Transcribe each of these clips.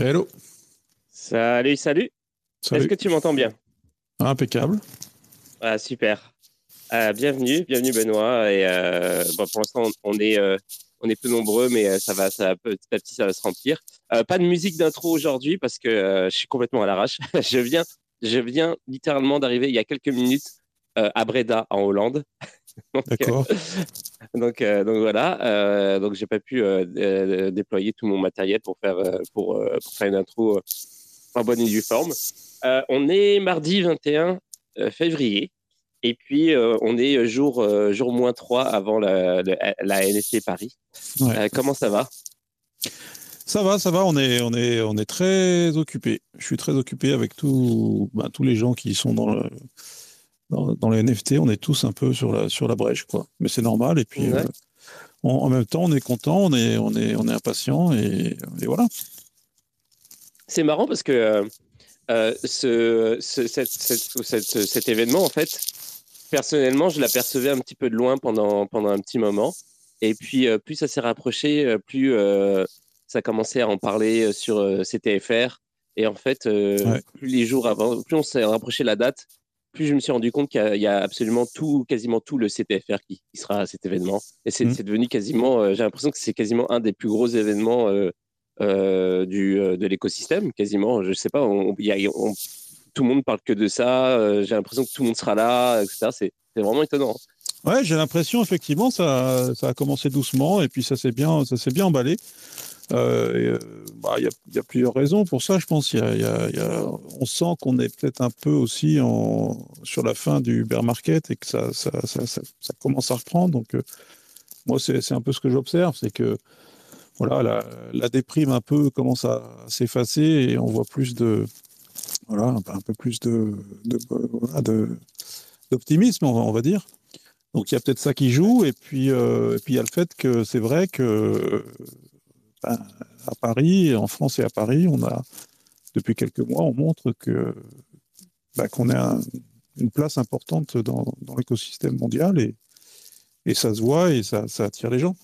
Hello. Salut, salut. Salut. Est-ce que tu m'entends bien? Impeccable. Ah, super. Euh, bienvenue, bienvenue Benoît. Et euh, bon, pour l'instant, on, on est, euh, on est peu nombreux, mais euh, ça va, ça va petit à petit, ça va se remplir. Pas de musique d'intro aujourd'hui parce que je suis complètement à l'arrache. je viens, je viens littéralement d'arriver il y a quelques minutes à Breda, en Hollande. D'accord. Donc, euh, donc voilà. Euh, donc j'ai pas pu euh, euh, déployer tout mon matériel pour faire pour, pour faire une intro en bonne et due forme. On est mardi 21 euh, février. Et puis, on est jour, jour moins 3 avant la, la, Paris. Ouais. Comment ça va? Ça va, ça va. On est, on est, on est très occupé. Je suis très occupé avec tout, bah, tous les gens qui sont dans le, dans, dans les NFT. On est tous un peu sur la, sur la brèche, quoi. Mais c'est normal. Et puis, Ouais. euh, on- en même temps, on est content, on est, on est, on est impatient et, et voilà. C'est marrant parce que euh, euh, ce, ce- cette- cette- cette- cet événement, en fait, personnellement, je l'apercevais un petit peu de loin pendant, pendant un petit moment. Et puis, euh, plus ça s'est rapproché, plus euh, ça commençait à en parler sur CTFR. Et en fait, Ouais. plus les jours avant, plus on s'est rapproché de la date, plus je me suis rendu compte qu'il y a- il y, a absolument tout, quasiment tout le CTFR qui, qui sera à cet événement. Et c'est c'est devenu quasiment, euh, j'ai l'impression que c'est quasiment un des plus gros événements euh, euh, du, de l'écosystème, quasiment. Je sais pas, on, il y a- on- tout le monde parle que de ça. j'ai l'impression que tout le monde sera là, etc. C'est vraiment étonnant. Ouais, j'ai l'impression effectivement ça, ça a commencé doucement et puis ça s'est bien, ça s'est bien emballé. Euh, euh, bah, il y, a, plusieurs raisons pour ça, je pense. Y y a- on sent qu'on est peut-être un peu aussi en, sur la fin du bear market et que ça, ça, commence à reprendre. Donc, euh, moi, c'est un peu ce que j'observe, c'est que voilà, la, déprime un peu commence à s'effacer et on voit plus de, voilà, un peu- plus d'optimisme, on va, dire. Donc il y a peut-être ça qui joue, et puis et puis il y a le fait que c'est vrai que à Paris, en France et à Paris, on a depuis quelques mois, on montre que ben, qu'on a un- une place importante dans, l'écosystème mondial et, et ça se voit et ça, attire les gens.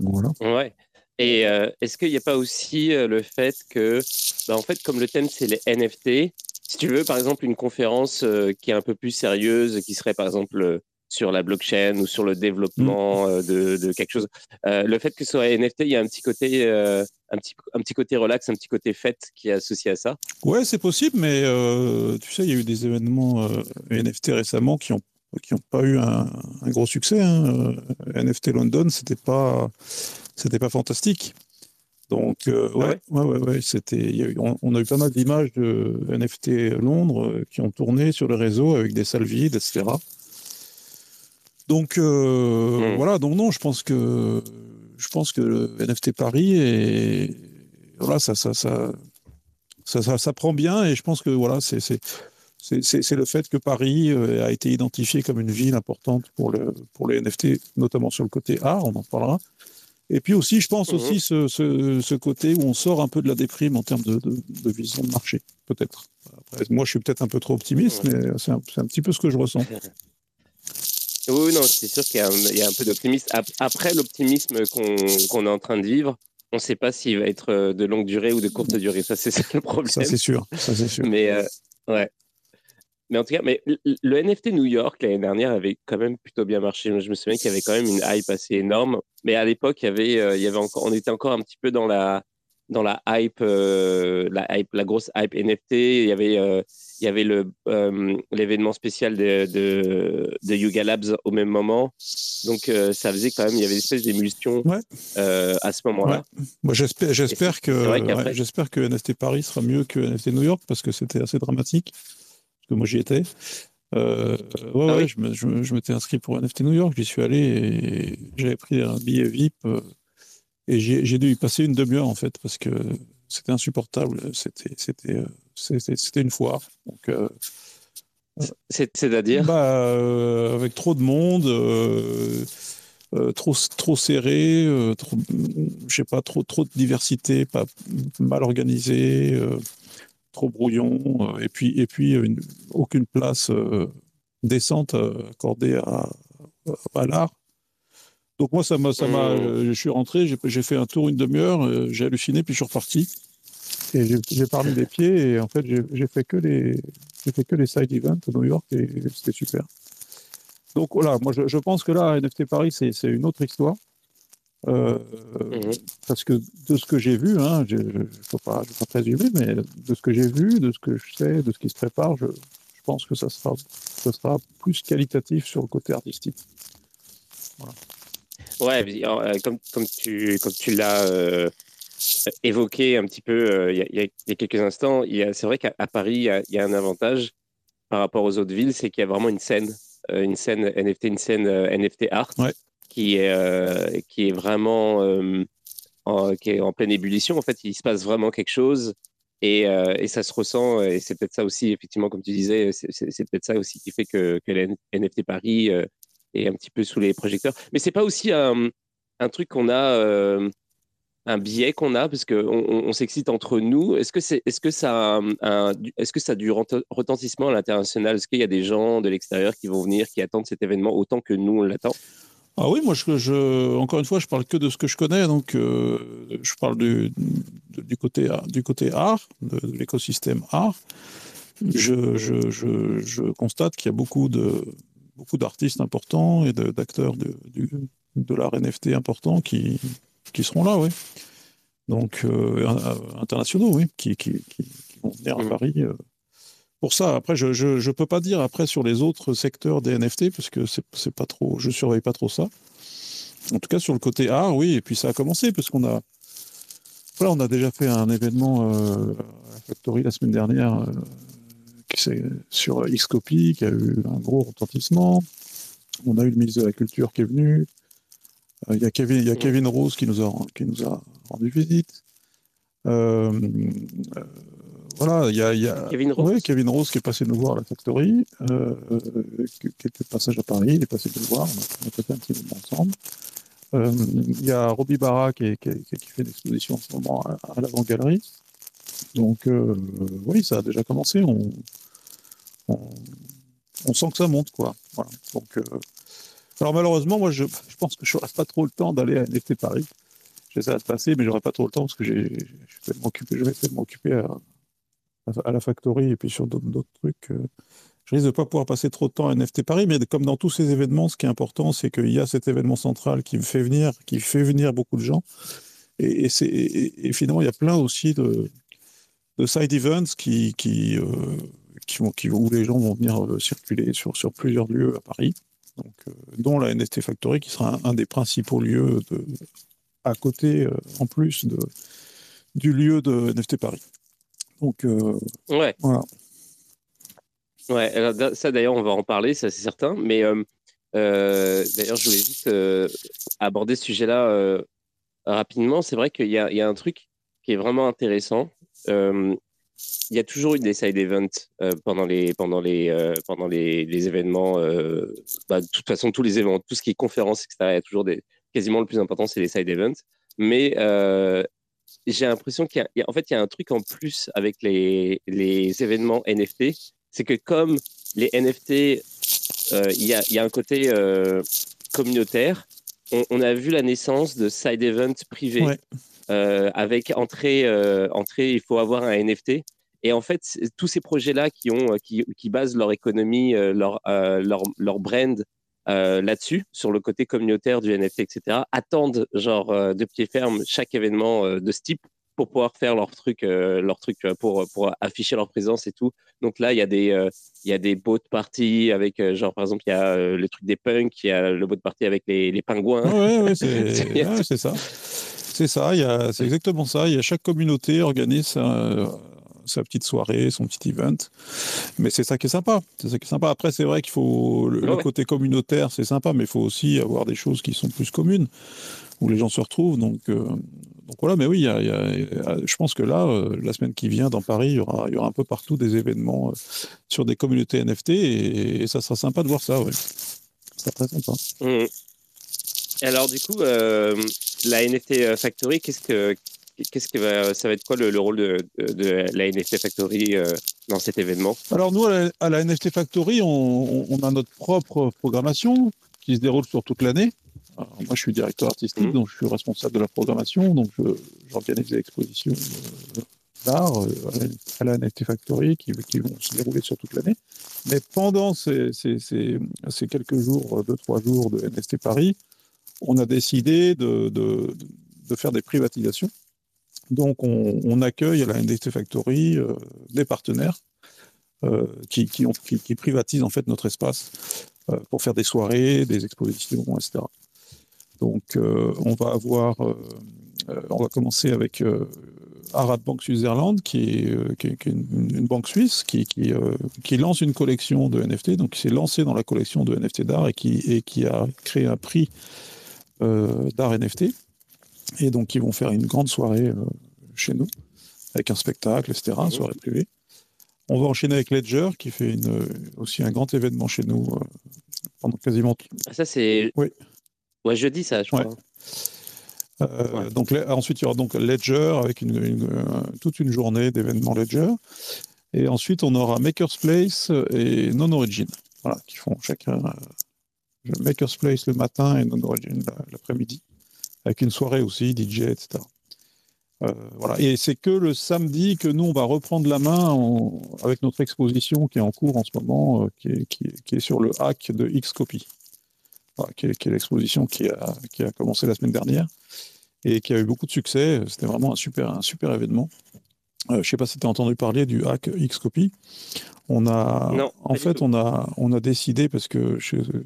Voilà. Ouais. Et euh, est-ce qu'il n'y a pas aussi euh, le fait que, bah, en fait, comme le thème c'est les NFT, si tu veux, par exemple, une conférence euh, qui est un peu plus sérieuse, qui serait par exemple sur la blockchain ou sur le développement euh, de, de quelque chose, euh, le fait que ce soit NFT, il y a un petit côté, euh, un petit, un petit côté relax, un petit côté fête qui est associé à ça. Ouais, c'est possible, mais euh, tu sais, il y a eu des événements NFT récemment qui ont qui n'ont pas eu un, un gros succès. hein. NFT London, c'était pas c'était pas fantastique. Donc euh, Ah ouais, ouais? ouais, ouais, c'était. on, on a eu pas mal d'images de NFT Londres qui ont tourné sur le réseau avec des salles vides, etc. Donc euh, Mm. voilà, donc non, je pense que je pense que le NFT Paris est voilà, ça ça ça ça, ça, ça prend bien et je pense que voilà, c'est c'est c'est- c'est c'est le fait que Paris euh, a été identifié comme une ville importante pour le pour les NFT, notamment sur le côté art, on en parlera. Et puis aussi, je pense Mhm. aussi ce, ce, ce côté où on sort un peu de la déprime en termes de, de, de vision de marché, peut-être. Moi, je suis peut-être un peu trop optimiste, Ouais. mais c'est un, c'est un petit peu ce que je ressens. Oui, non, c'est sûr qu'il y a un, il y a un peu d'optimisme. Ap- Après l'optimisme qu'on est en train de vivre, on ne sait pas s'il va être euh, de longue durée ou de courte durée. Ça, c'est ça le problème. Ça, c'est sûr. Ça, sûr. Mais euh, ouais. Mais en tout cas, mais le, le NFT New York l'année dernière avait quand même plutôt bien marché. Je me souviens qu'il y avait quand même une hype assez énorme. Mais à l'époque, il y avait, euh, il y avait encore, on était encore un petit peu dans la dans la hype, euh, la hype, la grosse hype NFT. Il y avait, euh, il y avait le euh, l'événement spécial de, de de Yuga Labs au même moment. Donc ça faisait quand même, il y avait une espèce d'émulsion Ouais. à ce moment-là. Moi, j'espère, j'espère que, ouais, j'espère que NFT Paris sera mieux que NFT New York parce que c'était assez dramatique. Parce que moi, j'y étais. Euh, ouais, Ah ouais, oui je, m'étais inscrit pour NFT New York, j'y suis allé et j'avais pris un billet VIP et j'ai dû y passer une demi-heure en fait parce que c'était insupportable. C'était, euh, une foire. Donc, euh, C'est- C'est-à-dire? Bah, euh, avec trop de monde, euh, euh, trop, trop serré, trop, je sais pas, trop, trop de diversité, pas mal organisé, trop brouillon, et puis, et puis une- aucune place décente accordée à, à l'art. Donc moi, ça m'a, ça m'a, Mmh. je suis rentré, j'ai, j'ai fait un tour une demi-heure, euh, j'ai halluciné, puis je suis reparti. Et j'ai, j'ai parlé des pieds, et en fait, j'ai, j'ai fait que les, j'ai fait que les side events à New York, et c'était super. Donc voilà, moi je, je pense que là, NFT Paris, c'est, c'est une autre histoire. Euh, parce que de ce que j'ai vu, hein, je ne faut pas, je pas présumer, mais de ce que j'ai vu, de ce que je sais, de ce qui se prépare, je, je pense que ça sera, ça sera plus qualitatif sur le côté artistique. Ouais, euh, comme, comme tu, comme tu l'as euh, évoqué un petit peu euh, il y, a- il y a- quelques instants, c'est vrai qu'à Paris, il y, a, il y a un avantage par rapport aux autres villes, c'est qu'il y a vraiment une scène, euh, une scène NFT, une scène euh, NFT art Ouais. qui, est, euh, qui est vraiment euh, en, qui est en pleine ébullition. En fait, il se passe vraiment quelque chose. Et, euh, et ça se ressent, et c'est peut-être ça aussi, effectivement, comme tu disais, c'est peut-être ça aussi qui fait que, que la NFT Paris euh, est un petit peu sous les projecteurs. Mais c'est pas aussi un, truc qu'on a, euh, un biais qu'on a, parce qu'on on, s'excite entre nous. Est-ce que, c'est, est-ce, que ça a est-ce que ça a du retentissement à l'international? Est-ce qu'il y a des gens de l'extérieur qui vont venir, qui attendent cet événement autant que nous, on l'attend? Ah oui, moi, je, encore une fois, je parle que de ce que je connais, donc euh, je parle du, côté, du côté art, de, l'écosystème art. Je, je constate qu'il y a beaucoup de beaucoup d'artistes importants et d'acteurs de, de l'art NFT importants qui, qui seront là, oui. Donc, euh, in- internationaux, oui, qui, qui, qui, qui vont venir à. Paris. euh, pour ça, après, je je, je peux pas dire après sur les autres secteurs des NFT parce que c'est pas trop, je surveille pas trop ça. En tout cas, sur le côté art, oui. Et puis ça a commencé parce qu'on a, voilà, on a déjà fait un événement euh, à la Factory la semaine dernière euh, sur Xcopy qui a eu un gros retentissement. On a eu le ministre de la Culture qui est venu. Euh, Il y a Kevin, il y a Kevin Rose qui nous a qui nous a rendu visite. Euh, euh, voilà, il y a, il y a Kevin Rose ouais, Kevin Rose qui est passé nous voir à la Factory, euh, quelques passages à Paris, il est passé nous voir, on a, fait un petit moment ensemble. Il y a Robbie Barra qui, est- qui est- qui fait une exposition en ce moment à, à l'avant-galerie. Donc, oui, ça a déjà commencé. On, on, sent que ça monte, quoi. Voilà. Donc, euh, alors malheureusement, moi, je, pense que je n'aurai pas trop le temps d'aller à NFT Paris. J'essaie de passer, mais j'aurai pas trop le temps parce que je vais occupé, je vais occupé à, la factory et puis sur d'autres, trucs. euh, je risque de pas pouvoir passer trop de temps à NFT Paris, mais comme dans tous ces événements, ce qui est important, c'est qu'il y a cet événement central qui me fait venir, qui fait venir beaucoup de gens. Et, finalement, il y a plein aussi de, de side events qui, qui, euh, qui vont, qui, où les gens vont venir euh, circuler sur, sur plusieurs lieux à Paris, donc, euh, dont la NFT Factory, qui sera un, un des principaux lieux de, à côté, euh, en plus de, du lieu de NFT Paris. Donc, euh, Ouais. voilà. Ouais, alors, ça d'ailleurs, on va en parler, ça c'est certain. Mais euh, euh, d'ailleurs, je voulais juste aborder ce sujet-là rapidement. C'est vrai qu'il y y a un truc qui est vraiment intéressant. Il y a toujours eu des side events euh, pendant les pendant les euh, pendant les, événements. euh, bah, de toute façon, tous les événements, tout ce qui est conférences, etc. Il y a toujours quasiment le plus important, c'est les side events. Mais j'ai l'impression qu'il y a, fait, il y a un truc en plus avec les les événements NFT, c'est que comme les NFT, il y a il y a un côté communautaire. On, a vu la naissance de side events privés. Euh, avec entrée, euh, entrée, il faut avoir un NFT. Et en fait, tous ces projets-là qui, ont, euh, qui, qui basent leur économie, leur, leur, leur brand euh, là-dessus, sur le côté communautaire du NFT, etc., attendent genre euh, de pied ferme chaque événement euh, de ce type pour pouvoir faire leur truc, leur truc pour, pour afficher leur présence et tout. Donc là, il y a des, il y a des boat parties avec, genre, par exemple, il y a le truc des punks, il y a le boat party avec les, les pingouins. Ouais, ouais, c'est ouais, c'est ça. C'est ça, il y a- c'est exactement ça. Il y a chaque communauté organise sa, sa petite soirée, son petit event. Mais c'est ça qui est sympa. C'est ça qui est sympa. Après, c'est vrai qu'il faut le, le Ouais. côté communautaire, c'est sympa, mais il faut aussi avoir des choses qui sont plus communes, où les gens se retrouvent. Donc, euh, donc voilà, mais oui, il y a- il y a- je pense que là, euh, la semaine qui vient dans Paris, il y aura, il y aura un peu partout des événements euh, sur des communautés NFT et, et ça sera sympa de voir ça. Ouais. Ça sera très sympa. Mhm. Alors du coup, euh, la NFT Factory, qu'est-ce que qu'est-ce que va, ça va être quoi le, le rôle de, de, de la NFT Factory euh, dans cet événement? Alors nous, à la, à la NFT Factory, on, a notre propre programmation qui se déroule sur toute l'année. moi, je suis directeur artistique, mmh. donc je suis responsable de la programmation, donc j'organise des expositions d'art à la NFT Factory qui, qui, vont se dérouler sur toute l'année. Mais pendant ces, ces, ces, ces, quelques jours, deux, trois jours de NFT Paris, on a décidé de, de, de faire des privatisations. Donc, on, accueille à la NFT Factory des partenaires euh, qui, qui, qui, privatisent en fait notre espace euh, pour faire des soirées, des expositions, etc. Donc, euh, on va avoir, on va commencer avec Arad Bank Switzerland, qui est, qui est, une, banque suisse qui, qui, qui, lance une collection de NFT, donc qui s'est lancé dans la collection de NFT d'art et qui, et qui a créé un prix euh, d'art NFT. Et donc, ils vont faire une grande soirée euh, chez nous, avec un spectacle, etc., une soirée privée. On va enchaîner avec Ledger, qui fait une, aussi un grand événement chez nous euh, pendant quasiment. Ah, ça, c'est. Oui. Ouais, jeudi, ça, je crois. Ouais. Euh, ouais. Donc, ensuite, il y aura donc Ledger avec une, une, euh, toute une journée d'événements Ledger. Et ensuite, on aura Maker's Place et Non Origin, voilà, qui font chacun euh, Maker's Place le matin et Non Origin l'après-midi, avec une soirée aussi, DJ, etc. Euh, voilà. Et c'est que le samedi que nous, on va reprendre la main en, avec notre exposition qui est en cours en ce moment, euh, qui, est, qui, est, qui, est, sur le hack de Xcopy, voilà, qui est, est l'exposition qui a, qui a commencé la semaine dernière et qui a eu beaucoup de succès. C'était vraiment un super, un super événement. Euh, je ne sais pas si tu as entendu parler du hack Xcopy. On a, non, en fait, on a, on a décidé, parce que je ne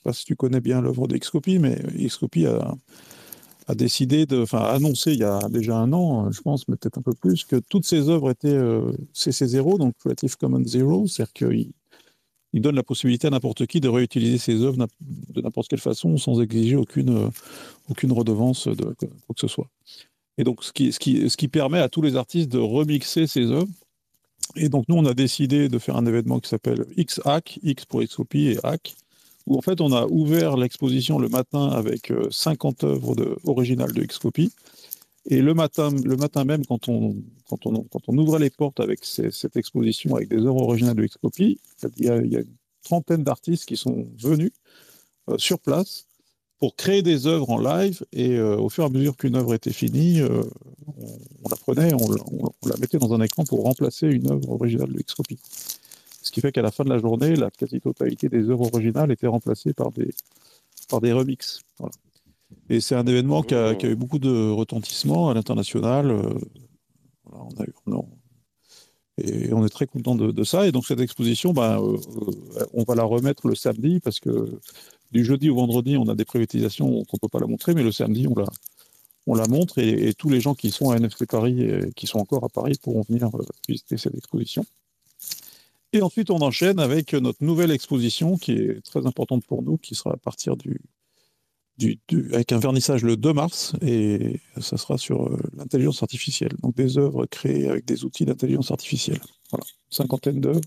sais pas si tu connais bien l'œuvre de Xcopy, mais Xcopy a décidé enfin, annoncé il y a déjà un an, je pense, mais peut-être un peu plus, que toutes ses œuvres étaient euh, CC0, donc Creative Commons Zero, c'est-à-dire qu'il il donne la possibilité à n'importe qui de réutiliser ses œuvres de n'importe quelle façon sans exiger aucune, euh, redevance de quoi que ce soit. Et donc, ce qui permet à tous les artistes de remixer ses œuvres. Et donc, nous, on a décidé de faire un événement qui s'appelle X-Hack, X pour Xcopy et Hack, où en fait on a ouvert l'exposition le matin avec 50 œuvres de, originales de Xcopy. Et le matin, le matin même, quand on, ouvrait les portes avec cette exposition avec des œuvres originales de Xcopy, il y a, y a une trentaine d'artistes qui sont venus euh, sur place pour créer des œuvres en live. Et euh, au fur et à mesure qu'une œuvre était finie, euh, on, la prenait, on, on, on, la mettait dans un écran pour remplacer une œuvre originale de Xcopy. Ce qui fait qu'à la fin de la journée, la quasi-totalité des œuvres originales étaient remplacées par des, par des remixes. Et c'est un événement qui a, eu beaucoup de retentissement à l'international. Euh, on a eu, et on est très content de, ça. Et donc cette exposition, ben, euh, on va la remettre le samedi parce que du jeudi au vendredi, on a des privatisations qu'on ne peut pas la montrer, mais le samedi, on la, on la montre et, tous les gens qui sont à NFT Paris et qui sont encore à Paris pourront venir euh, visiter cette exposition. Et ensuite, on enchaîne avec notre nouvelle exposition qui est très importante pour nous, qui sera à partir du, avec un vernissage le 2 mars, et ça sera sur euh, l'intelligence artificielle. Donc des œuvres créées avec des outils d'intelligence artificielle. Voilà, une cinquantaine d'œuvres,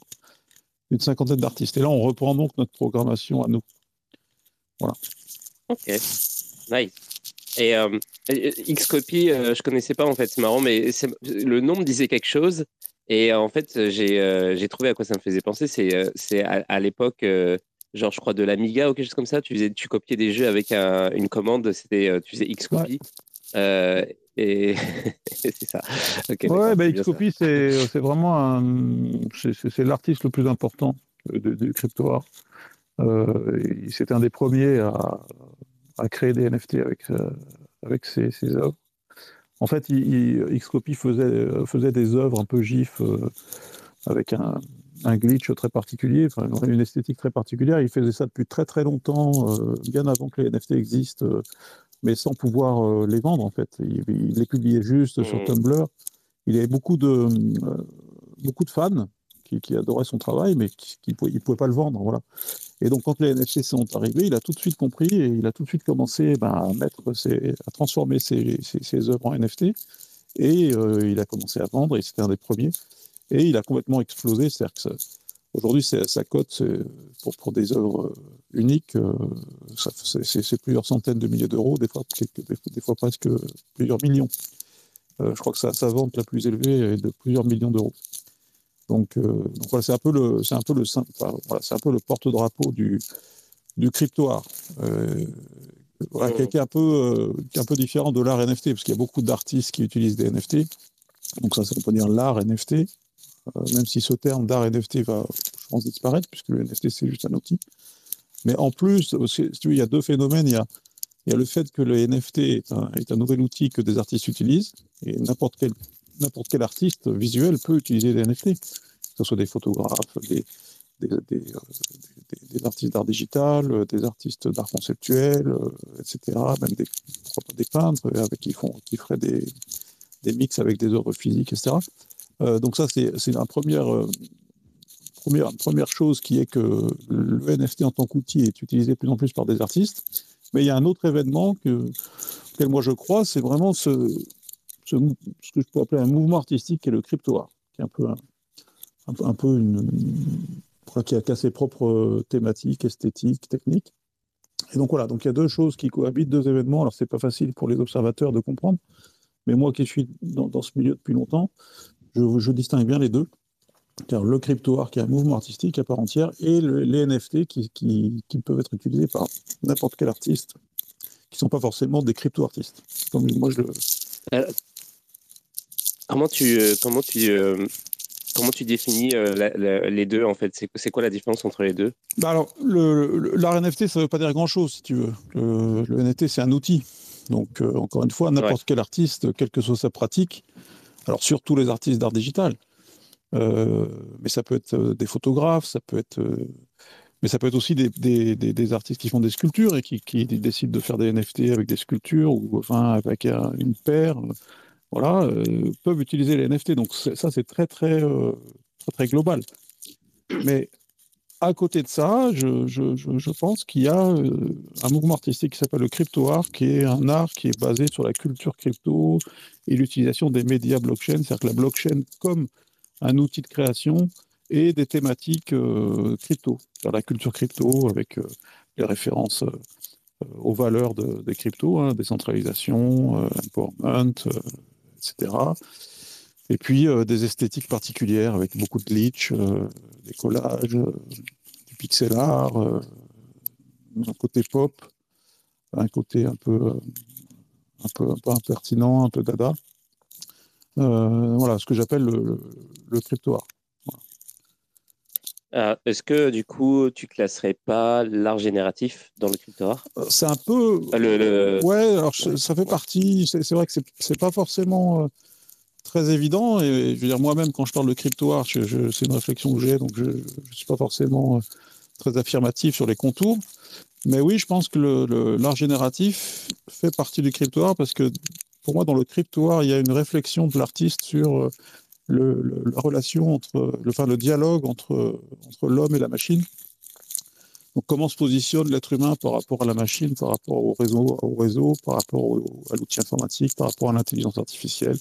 une cinquantaine d'artistes. Et là, on reprend donc notre programmation à nous. Voilà. Ok, nice. Et euh, Xcopy, euh, je connaissais pas en fait, c'est marrant, mais le nom disait quelque chose. Et en fait, j'ai euh, trouvé à quoi ça me faisait penser. C'est euh, à, à l'époque, euh, genre, je crois, de l'Amiga ou quelque chose comme ça. Tu, faisais, tu copiais des jeux avec un, une commande. C'était, euh, tu faisais Xcopy. Ouais. et c'est ça. Okay, ouais, bah, Xcopy, c'est vraiment c'est l'artiste le plus important du crypto art. C'était un des premiers à, à, créer des NFT avec, avec ses, ses œuvres. En fait, il, il, Xcopy faisait, faisait des œuvres un peu GIF euh, avec un, un, glitch très particulier, enfin, une esthétique très particulière. Il faisait ça depuis très très longtemps, euh, bien avant que les NFT existent, euh, mais sans pouvoir les vendre en fait. Il, il, les publiait juste mmh. sur Tumblr. Il avait beaucoup de, beaucoup de fans qui, qui, adoraient son travail, mais qui ne pouvaient, pas le vendre. Voilà. Et donc, quand les NFC sont arrivés, il a tout de suite compris et il a tout de suite commencé ben, à, mettre ses, à transformer ses, œuvres en NFT. Et euh, il a commencé à vendre, et c'était un des premiers. Et il a complètement explosé. C'est-à-dire aujourd'hui, sa cote pour, des œuvres euh, uniques, euh, c'est plusieurs centaines de milliers d'euros, des fois, des, fois presque plusieurs millions. Je crois que sa vente la plus élevée est de plusieurs millions d'euros. Donc, euh, donc voilà, c'est un peu le, c'est un peu le, c'est un peu le porte-drapeau du, du crypto art, euh, voilà, qui, est un peu, un peu différent de l'art NFT, parce qu'il y a beaucoup d'artistes qui utilisent des NFT. Donc ça, on peut dire l'art NFT, même si ce terme d'art NFT va, je pense, disparaître, puisque le NFT, c'est juste un outil. Mais en plus, il y a deux phénomènes. Il y a, il y a le fait que le NFT est un, est un nouvel outil que des artistes utilisent, et n'importe quel, n'importe quel artiste visuel peut utiliser des NFT, que ce soit des photographes, des, des artistes d'art digital, des artistes d'art conceptuel, etc., même des, peintres avec, qui, font, qui feraient des, mix avec des œuvres physiques, etc. Euh, donc ça, c'est, une première, euh, première, première chose qui est que le NFT en tant qu'outil est utilisé de plus en plus par des artistes. Mais il y a un autre événement que, auquel moi je crois, c'est vraiment ce, ce, que je peux appeler un mouvement artistique qui est le crypto art, qui est un peu, un, peu une, qui a, ses propres thématiques, esthétiques, techniques. Et donc voilà, donc il y a deux choses qui cohabitent, deux événements. Alors c'est pas facile pour les observateurs de comprendre, mais moi qui suis dans, ce milieu depuis longtemps, je, distingue bien les deux. Car le crypto art qui est un mouvement artistique à part entière et le, les NFT qui, qui, qui, peuvent être utilisés par n'importe quel artiste qui ne sont pas forcément des crypto-artistes. Comme moi je le. Comment tu, euh, comment tu, euh, comment tu définis euh, la, la, les deux en fait? C'est quoi la différence entre les deux? Bah alors, l'art NFT, ça ne veut pas dire grand-chose si tu veux. Le, le NFT, c'est un outil. Donc, euh, encore une fois, n'importe ouais. quel artiste, quelle que soit sa pratique, alors surtout les artistes d'art digital, euh, mais ça peut être des photographes, ça peut être, euh, mais ça peut être aussi des, des, des, des, artistes qui font des sculptures et qui, qui, décident de faire des NFT avec des sculptures ou enfin avec un, une paire, voilà, peuvent utiliser les NFT. Donc ça, c'est très, très, très, très global. Mais à côté de ça, je, je, je pense qu'il y a un mouvement artistique qui s'appelle le crypto art, qui est un art qui est basé sur la culture crypto et l'utilisation des médias blockchain, c'est-à-dire que la blockchain comme un outil de création et des thématiques euh, crypto, la culture crypto avec euh, les références euh, aux valeurs de, des cryptos, hein, décentralisation, empowerment, etc. Et puis des esthétiques particulières avec beaucoup de glitch, des collages, du pixel art, un côté pop, un côté un peu, un peu, un peu impertinent, un peu dada. Euh, voilà, ce que j'appelle le, le, le, crypto art. Voilà. Est-ce que du coup, tu classerais pas l'art génératif dans le crypto art euh, C'est un peu. Le, le... Ouais, alors ça fait partie. C'est vrai que c'est pas forcément euh, très évident. Et je veux dire, moi-même, quand je parle de crypto art, c'est une réflexion que j'ai, donc je ne suis pas forcément euh, très affirmatif sur les contours. Mais oui, je pense que l'art génératif fait partie du crypto art parce que pour moi, dans le cryptoire, il y a une réflexion de l'artiste sur euh, le, la relation entre, le, enfin, le dialogue entre, entre l'homme et la machine. Donc, comment se positionne l'être humain par rapport à la machine, par rapport au réseau, au réseau par rapport à l'outil informatique, par rapport à l'intelligence artificielle,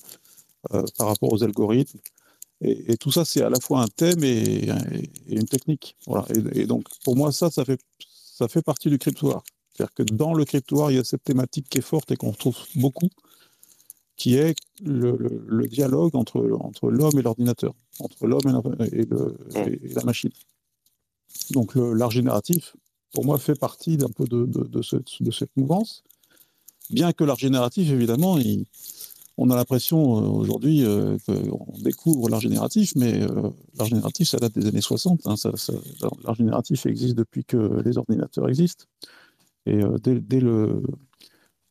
euh, par rapport aux algorithmes. Et, tout ça, c'est à la fois un thème et, une technique. Voilà. Et, et, donc, pour moi, ça, ça fait, ça fait partie du cryptoire. C'est-à-dire que dans le cryptoire, il y a cette thématique qui est forte et qu'on retrouve beaucoup, qui est le, le, le dialogue entre, entre l'homme et l'ordinateur, entre l'homme et, et, et, la machine. Donc l'art génératif, pour moi, fait partie d'un peu de, de, de, ce, de, cette mouvance, bien que l'art génératif, évidemment, il, on a l'impression euh, aujourd'hui euh, qu'on découvre l'art génératif, mais euh, l'art génératif, ça date des années 60. Hein, l'art génératif existe depuis que les ordinateurs existent. Et euh, dès, dès le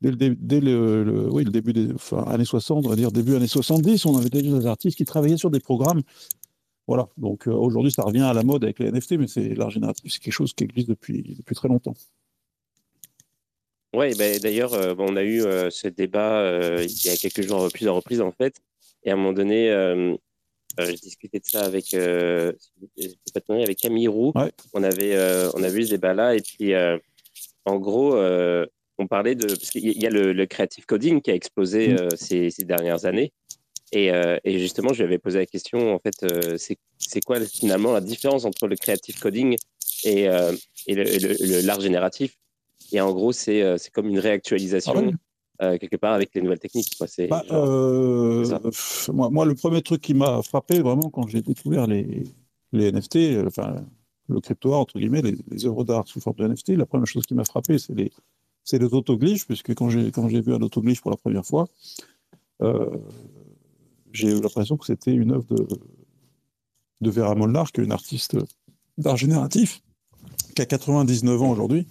dès le, dès le, le, oui, le début des enfin, années 60, on va dire début années 70, on avait déjà des artistes qui travaillaient sur des programmes. Voilà, donc euh, aujourd'hui ça revient à la mode avec les NFT, mais c'est l'art génératif, c'est quelque chose qui existe depuis, depuis très longtemps. Oui, ben, d'ailleurs, euh, on a eu euh, ce débat il y a quelques jours, plusieurs reprises en fait, et à un moment donné, j'ai discuté de ça avec, avec Camille Roux. Ouais. On, avait, on avait eu ce débat-là, et puis en gros, on parlait de. Parce qu'il y a le, le, creative coding qui a explosé mmh. euh, ces, ces, dernières années. Et, euh, et, justement, je lui avais posé la question, en fait, euh, c'est quoi finalement la différence entre le creative coding et, euh, et l'art génératif? Et en gros, c'est comme une réactualisation. Ah oui. Euh, quelque part avec les nouvelles techniques. Quoi. Bah, genre, euh, moi, moi, le premier truc qui m'a frappé vraiment quand j'ai découvert les, les NFT, enfin le crypto art entre guillemets, les, les œuvres d'art sous forme de NFT, la première chose qui m'a frappé, c'est les, c'est les autoglyphes, puisque quand j'ai vu un autoglyphe pour la première fois, euh, j'ai eu l'impression que c'était une œuvre de, Vera Molnar, qui est une artiste d'art génératif, qui a 99 ans aujourd'hui,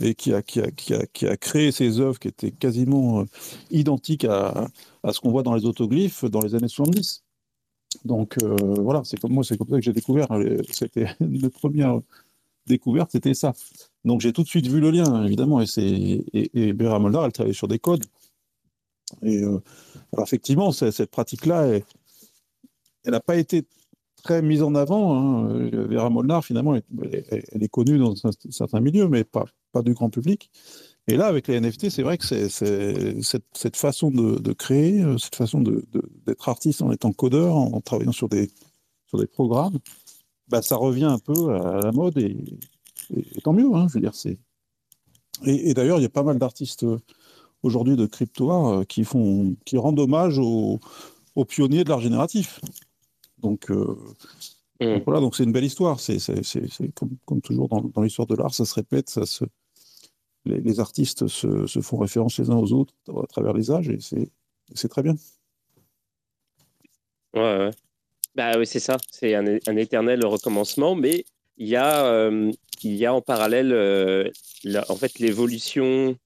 et qui a, créé ces œuvres qui étaient quasiment euh, identiques à, ce qu'on voit dans les autoglyphes dans les années 70. Donc euh, voilà, c'est comme moi, c'est comme ça que j'ai découvert. euh, C'était une première découverte, c'était ça. Donc j'ai tout de suite vu le lien, évidemment. Et et, et Vera Molnar, elle travaillait sur des codes. Et euh, alors effectivement, cette pratique-là, elle n'a pas été très mise en avant. hein. Vera Molnar, finalement, elle, elle- est connue dans certains milieux, mais pas, pas du grand public. Et là, avec les NFT, c'est vrai que c'est cette, façon de, créer, euh, cette façon d'être artiste en étant codeur, en, travaillant sur des, sur des programmes, bah, ça revient un peu à la mode et- et tant mieux. hein, je veux dire, c'est. Et, et d'ailleurs, il y a pas mal d'artistes euh, aujourd'hui de crypto art euh, qui font, qui rendent hommage aux, aux pionniers de l'art génératif. Donc, euh, donc voilà, donc c'est une belle histoire. C'est c'est- c'est- c'est comme, comme toujours dans, dans l'histoire de l'art, ça se répète, ça se, les, les artistes se, se font référence les uns aux autres à travers les âges et c'est c'est très bien. Ouais, ouais. Bah oui, c'est ça. C'est un, un éternel recommencement, mais il y a, euh, il y a en parallèle, euh, la- en fait, l'évolution.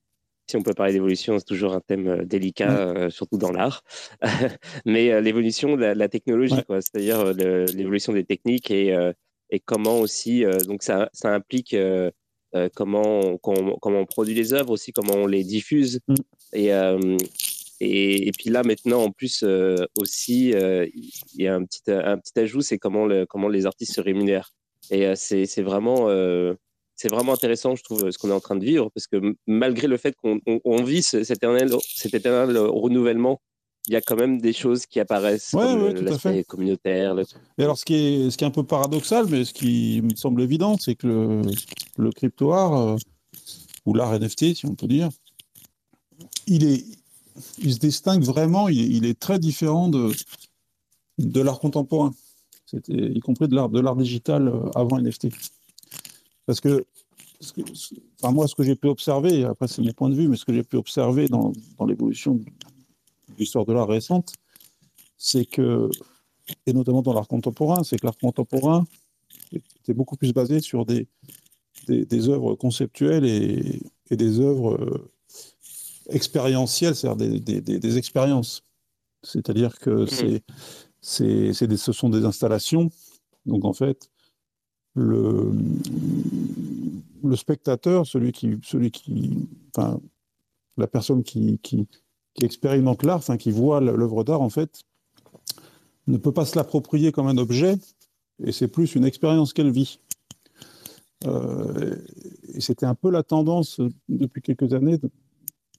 Si on peut parler d'évolution, c'est toujours un thème euh, délicat, euh, surtout dans l'art. mais euh, l'évolution de la, la technologie, Ouais. quoi. C'est-à-dire l'évolution des techniques et, euh, et comment aussi. euh, donc ça, ça implique euh, euh, comment, on, comment, comment on produit les œuvres aussi, comment on les diffuse. Mm. Et, euh, et, et puis là, maintenant, en plus, euh, aussi, euh, il y a un petit, un petit ajout, c'est comment, le, comment les artistes se rémunèrent. Et euh, c'est vraiment, euh, vraiment intéressant, je trouve, ce qu'on est en train de vivre, parce que malgré le fait qu'on on, on vit ce- cet éternel, cet éternel renouvellement, il y a quand même des choses qui apparaissent, Ouais, comme ouais, l'aspect communautaire. le- Et alors, ce qui est, ce qui est un peu paradoxal, mais ce qui me semble évident, c'est que le, le crypto art, euh, ou l'art NFT, si on peut dire, il, est, il se distingue vraiment, il, est- il est très différent de, de l'art contemporain, C'était, y compris de l'art, de l'art digital euh, avant NFT. Parce que, ce que- ce- enfin, moi, ce que j'ai pu observer, après c'est mon point de vue, mais ce que j'ai pu observer dans, dans l'évolution de l'histoire de l'art récente, c'est que et notamment dans l'art contemporain, c'est que l'art contemporain était beaucoup plus basé sur des, des, des œuvres conceptuelles et, et des œuvres euh, expérientielles, c'est-à-dire des, des, des- des expériences. C'est-à-dire que c'est, ce sont des installations. Donc en fait, le, spectateur, celui qui, celui qui, enfin, la personne qui, expérimente l'art, enfin, qui voit l'œuvre d'art, en fait, ne peut pas se l'approprier comme un objet, et c'est plus une expérience qu'elle vit. Euh, et c'était un peu la tendance euh, depuis quelques années,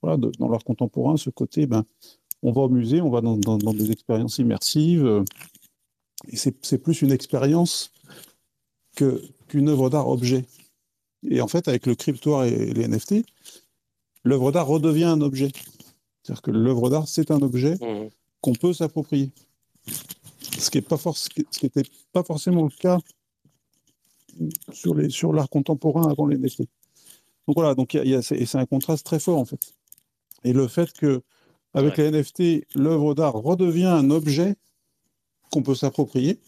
dans l'art contemporain, ce côté, ben, on va au musée, on va dans, dans- dans des expériences immersives, et c'est plus une expérience qu'une œuvre d'art objet. Et en fait, avec le crypto et les NFT, l'œuvre d'art redevient un objet. C'est-à-dire que l'œuvre d'art, c'est un objet Mhm. qu'on peut s'approprier. Ce qui n'était pas, pas forcément le cas sur l'art contemporain avant les NFT. Donc voilà, donc il y a- il y a- c'est et c'est un contraste très fort en fait. Et le fait que avec les NFT, l'œuvre d'art redevient un objet qu'on peut s'approprier,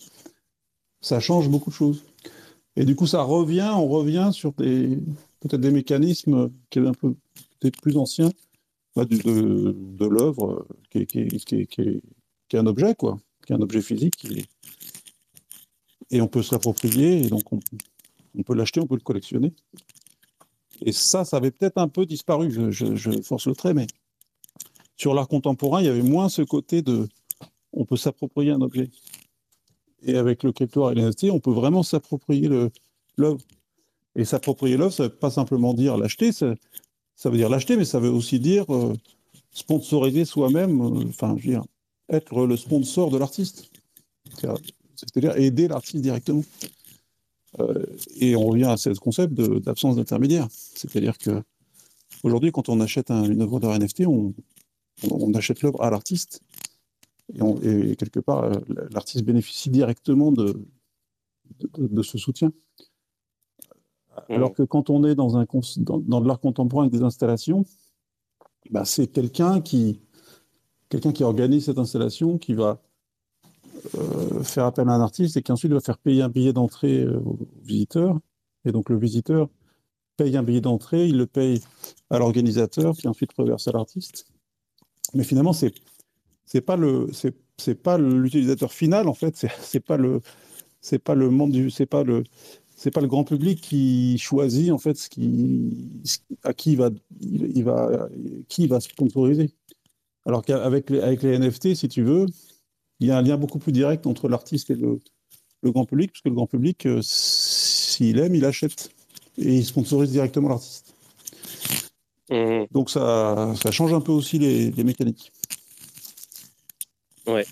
ça change beaucoup de choses. Et du coup, ça revient, on revient sur des peut-être des mécanismes qui est un peu peut-être plus anciens bah, de, de l'œuvre qui est, qui, est, qui, est, qui est- qui est un objet, quoi, qui est un objet physique. Et on peut se l'approprier, et donc on, on peut l'acheter, on peut le collectionner. Et ça, ça avait peut-être un peu disparu, je, je- je force le trait, mais sur l'art contemporain, il y avait moins ce côté de on peut s'approprier un objet. Et avec le crypto et l'NFT, on peut vraiment s'approprier l'œuvre. Et s'approprier l'œuvre, ça ne veut pas simplement dire l'acheter, ça, veut dire l'acheter, mais ça veut aussi dire euh, sponsoriser soi-même, euh, enfin, je veux dire, être le sponsor de l'artiste. C'est-à-dire aider l'artiste directement. Euh, et on revient à ce concept d'absence d'intermédiaire. C'est-à-dire que aujourd'hui, quand on achète un- une œuvre d'art NFT, on, on- on achète l'œuvre à l'artiste. Et, quelque part, euh, l'artiste bénéficie directement de, de, de ce soutien. Alors mmh. que quand on est dans, un, dans, dans de l'art contemporain avec des installations, bah, c'est quelqu'un qui, quelqu'un qui organise cette installation, qui va euh, faire appel à un artiste et qui ensuite va faire payer un billet d'entrée euh, au visiteur. Et donc le visiteur paye un billet d'entrée, il le paye à l'organisateur qui ensuite reverse à l'artiste. Mais finalement, c'est c'est pas le c'est pas l'utilisateur final en fait, c'est pas le c'est pas le monde du c'est pas le c'est pas le grand public qui choisit en fait qui à qui il va il, va qui va sponsoriser. Alors qu'avec avec les NFT, si tu veux, il y a un lien beaucoup plus direct entre l'artiste et le, le, grand public, parce que le grand public, euh, s'il aime, il achète et il sponsorise directement l'artiste. Mmh. Donc ça, ça change un peu aussi les, les mécaniques. Ouais.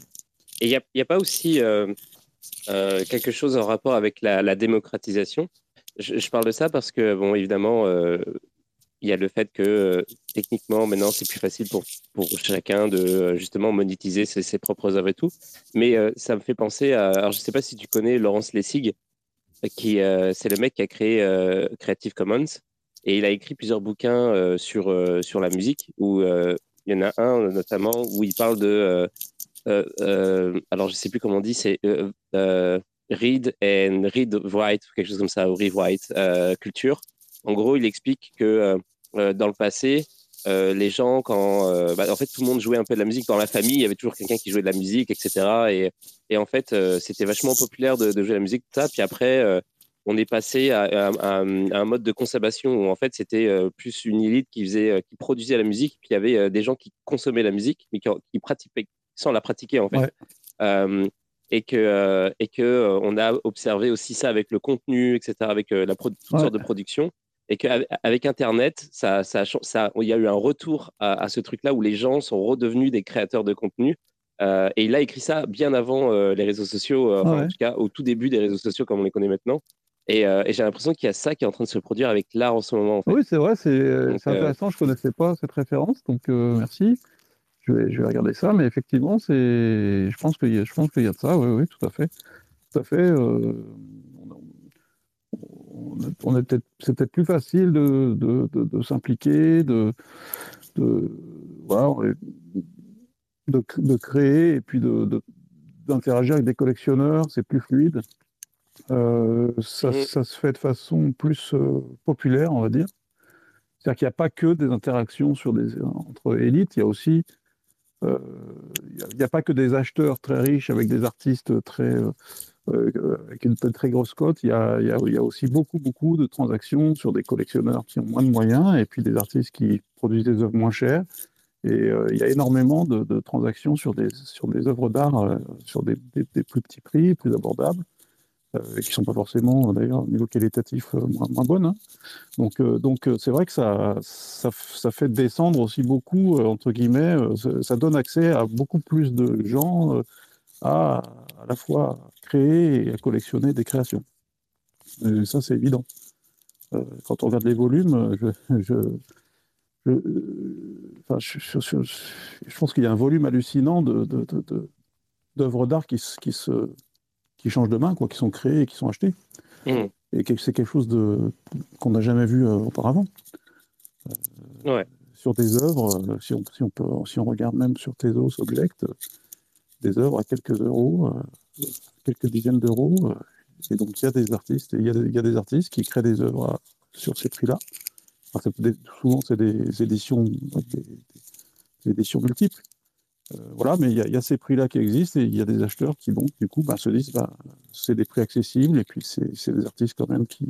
Et il n'y a, a, pas aussi euh, euh, quelque chose en rapport avec la, la démocratisation? Je, je, parle de ça parce que, bon, évidemment, euh, il y a le fait que euh, techniquement, maintenant, c'est plus facile pour, pour chacun de euh, justement monétiser ses, ses, propres œuvres et tout. Mais euh, ça me fait penser à. Alors, je ne sais pas si tu connais Laurence Lessig, qui c'est le mec qui a créé Creative Commons. Et il a écrit plusieurs bouquins sur, sur la musique, où il y en a un notamment où il parle de. alors, je ne sais plus comment on dit, c'est Read and Read Write, quelque chose comme ça, ou Rewrite Culture. En gros, il explique que euh, dans le passé, euh, les gens, quand euh, bah, en fait tout le monde jouait un peu de la musique dans la famille, il y avait toujours quelqu'un qui jouait de la musique, etc. Et, et en fait, c'était vachement populaire de, de, jouer de la musique, ça. Puis après, on est passé à, à, à, un mode de consommation où en fait c'était plus une élite qui faisait, qui produisait la musique, puis il y avait des gens qui consommaient la musique, mais qui, qui pratiquaient sans la pratiquer en fait. Ouais. et que et que on a observé aussi ça avec le contenu, etc. Avec la toutes ouais. sortes de productions et qu'avec Internet, ça, ça, ça, il y a eu un retour à, à ce truc-là où les gens sont redevenus des créateurs de contenu. Euh, et il a écrit ça bien avant euh, les réseaux sociaux, euh, ah ouais. en tout cas au tout début des réseaux sociaux comme on les connaît maintenant. Et, euh, et j'ai l'impression qu'il y a ça qui est en train de se produire avec l'art en ce moment. En fait. Oui, c'est vrai, c'est euh, intéressant. Je ne connaissais pas cette référence, donc merci. Je vais, je vais regarder ça, mais effectivement, je pense qu'il y, qu'il y a de ça, oui, oui, tout à fait. Tout à fait on est peut-être, c'est peut-être plus facile de, de, de, de s'impliquer, de, voilà, de, créer et puis d'interagir avec des collectionneurs, c'est plus fluide. Euh, ça, ça, se fait de façon plus euh, populaire, on va dire. C'est-à-dire qu'il n'y a pas que des interactions sur des, entre élites, il y a aussi euh, il n'y a, a, pas que des acheteurs très riches avec des artistes très avec une très grosse cote, il y, a, il, y a, il y, a, aussi beaucoup, beaucoup de transactions sur des collectionneurs qui ont moins de moyens et puis des artistes qui produisent des œuvres moins chères. Et euh, il y a énormément de, de, transactions sur des, sur des œuvres d'art, euh, sur des, des, des, plus petits prix, plus abordables, euh, qui sont pas forcément, d'ailleurs, au niveau qualitatif, moins, moins bonnes. Hein. Donc, donc c'est vrai que ça, ça, fait descendre aussi beaucoup, entre guillemets, ça donne accès à beaucoup plus de gens à à la fois créer et à collectionner des créations. Ça, c'est évident. Euh, quand on regarde les volumes, je, je, je, je, pense qu'il y a un volume hallucinant d'œuvres de, de, d'art qui, qui, se, qui changent de main, quoi, qui sont créées et qui sont achetées. Mmh. Et c'est quelque chose qu'on n'a jamais vu euh, auparavant. Euh, ouais. Sur des œuvres, si on, si on, peut, si on regarde même sur Tezos Object, des œuvres à quelques euros, euh, quelques dizaines d'euros. Euh, et donc, il y a des artistes, il y a, il y a des artistes qui créent des œuvres à, sur ces prix-là. souvent, c'est des éditions, des, des éditions multiples. Euh, voilà, mais il y, a, ces prix-là qui existent et il y a des acheteurs qui, donc, du coup, bah, se disent, bah, c'est des prix accessibles et puis c'est des artistes quand même qui,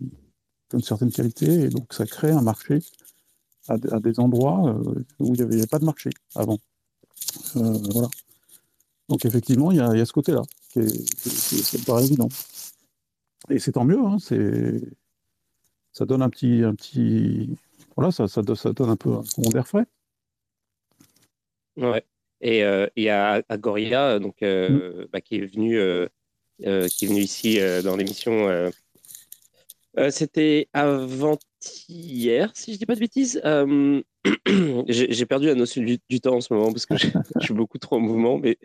ont une certaine qualité et donc ça crée un marché à, des endroits euh, où il n'y avait, pas de marché avant. Euh, voilà. Donc effectivement, il y a, ce côté-là, qui, me paraît évident. Et c'est tant mieux, hein, ça donne un petit, un petit, voilà, ça, ça, donne un peu un courant frais. Ouais. Et euh, il y a Agoria, donc euh, mm. bah, qui est venu, euh, qui est venu ici dans l'émission. C'était avant-hier, si je dis pas de bêtises. j'ai perdu la notion du, du, temps en ce moment parce que je, je suis beaucoup trop en mouvement. Mais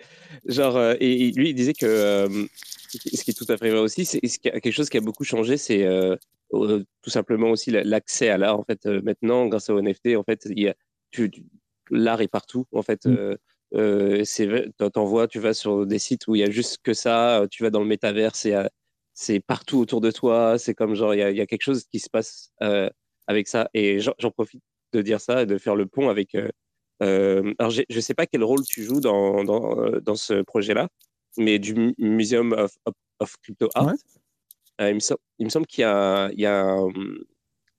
genre, et, lui, il disait que ce qui est tout à fait vrai aussi, c'est quelque chose qui a beaucoup changé, c'est euh, tout simplement aussi l'accès à l'art. En fait, maintenant, grâce au NFT, en fait, l'art est partout. En fait, mm. Euh, t'envoies, tu vas sur des sites où il y a juste que ça, tu vas dans le métavers, c'est partout autour de toi, c'est comme genre, il y, a, quelque chose qui se passe euh, avec ça. Et j'en profite de dire ça et de faire le pont avec. Euh, euh alors, je ne sais pas quel rôle tu joues dans, dans, euh, dans ce projet-là, mais du Museum of, of, Crypto Art. il, me semble, il me semble qu'il y a, il y a un,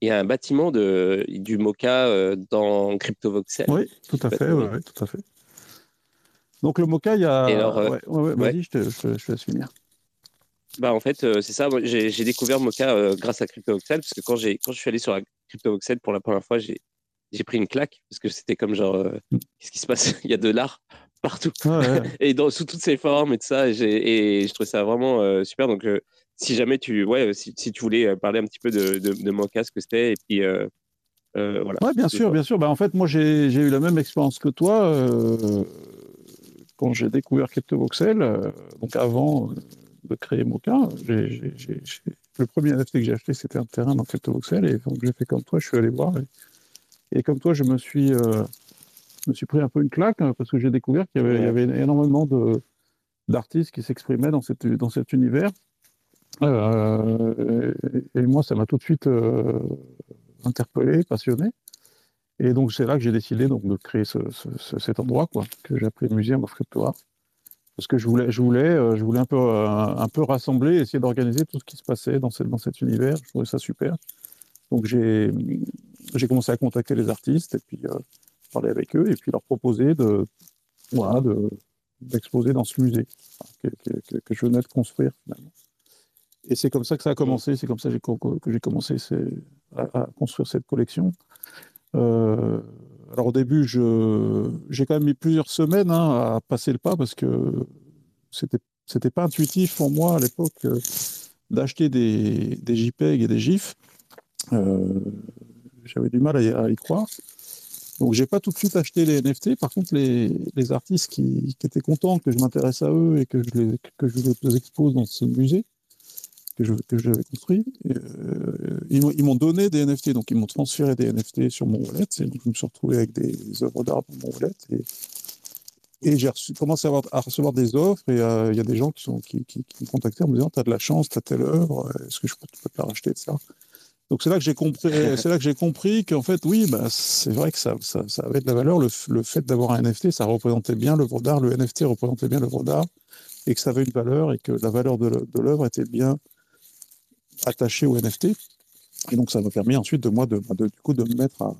il y a un bâtiment de, du Mocha dans CryptoVoxel. Oui, tout à fait, oui, tout à fait. Donc le Mocha, il y a. Euh, vas-y, je, te, je, laisse finir. Bah, en fait, euh, c'est ça. J'ai découvert Mocha euh, grâce à CryptoVoxel, parce que quand, quand je suis allé sur la CryptoVoxel pour la première fois, j'ai pris une claque, parce que c'était comme genre, mm. qu'est-ce qui se passe? Il y a de l'art partout. et dans, sous toutes ses formes et tout ça. Et, et je trouve ça vraiment super. Donc, si jamais tu, ouais, si, si, tu voulais parler un petit peu de, de, de Mocha, ce que c'était, et puis. voilà. Ouais, bien sûr, bien sûr. Bah, en fait, moi, j'ai eu la même expérience que toi quand j'ai découvert CryptoVoxel, euh, donc avant euh, de créer Mocha, le premier NFT que j'ai acheté, c'était un terrain dans CryptoVoxel, et donc j'ai fait comme toi, je suis allé voir, et, comme toi, je me suis, euh, pris un peu une claque, hein, parce que j'ai découvert qu'il y avait, énormément d'artistes qui s'exprimaient dans cet univers. et, moi, ça m'a tout de suite interpellé, passionné. Et donc, c'est là que j'ai décidé donc, de créer cet endroit, quoi, que j'ai appelé Museum of Crypto Art. Parce que je voulais, je voulais, euh, je voulais un, peu, euh, un peu rassembler, essayer d'organiser tout ce qui se passait dans, cette, dans cet univers. Je trouvais ça super. Donc, j'ai commencé à contacter les artistes et puis euh, parler avec eux et puis leur proposer de, voilà, d'exposer dans ce musée que, que, je venais de construire. Et c'est comme ça que ça a commencé, c'est comme ça que j'ai commencé à, construire cette collection. Euh, alors au début, j'ai quand même mis plusieurs semaines hein, à passer le pas parce que c'était c'était pas intuitif pour moi à l'époque euh, d'acheter des, des, JPEG et des GIFs. Euh, j'avais du mal à y, croire. Donc j'ai pas tout de suite acheté les NFT. Par contre, les, les artistes qui, qui, étaient contents que je m'intéresse à eux et que que je les expose dans ce musée, que j'avais construit. Euh, ils m'ont donné des NFT, donc ils m'ont transféré des NFT sur mon wallet. Et donc je me suis retrouvé avec des œuvres d'art dans mon wallet. Et, et j'ai commencé à, à, recevoir des offres. Et euh, il y a des gens qui, sont, qui, qui, qui me contactaient en me disant Tu as de la chance, tu as telle œuvre, est-ce que je peux, peux te la racheter, etc. Donc c'est là que j'ai compris, c'est là que j'ai compris qu'en fait, oui, bah, c'est vrai que ça, ça, ça, avait de la valeur. Le, le fait d'avoir un NFT, ça représentait bien l'œuvre d'art. Le NFT représentait bien l'œuvre d'art et que ça avait une valeur et que la valeur de l'œuvre était bien attaché au NFT. Et donc, ça m'a permis ensuite de moi de, de, du coup, de me mettre à,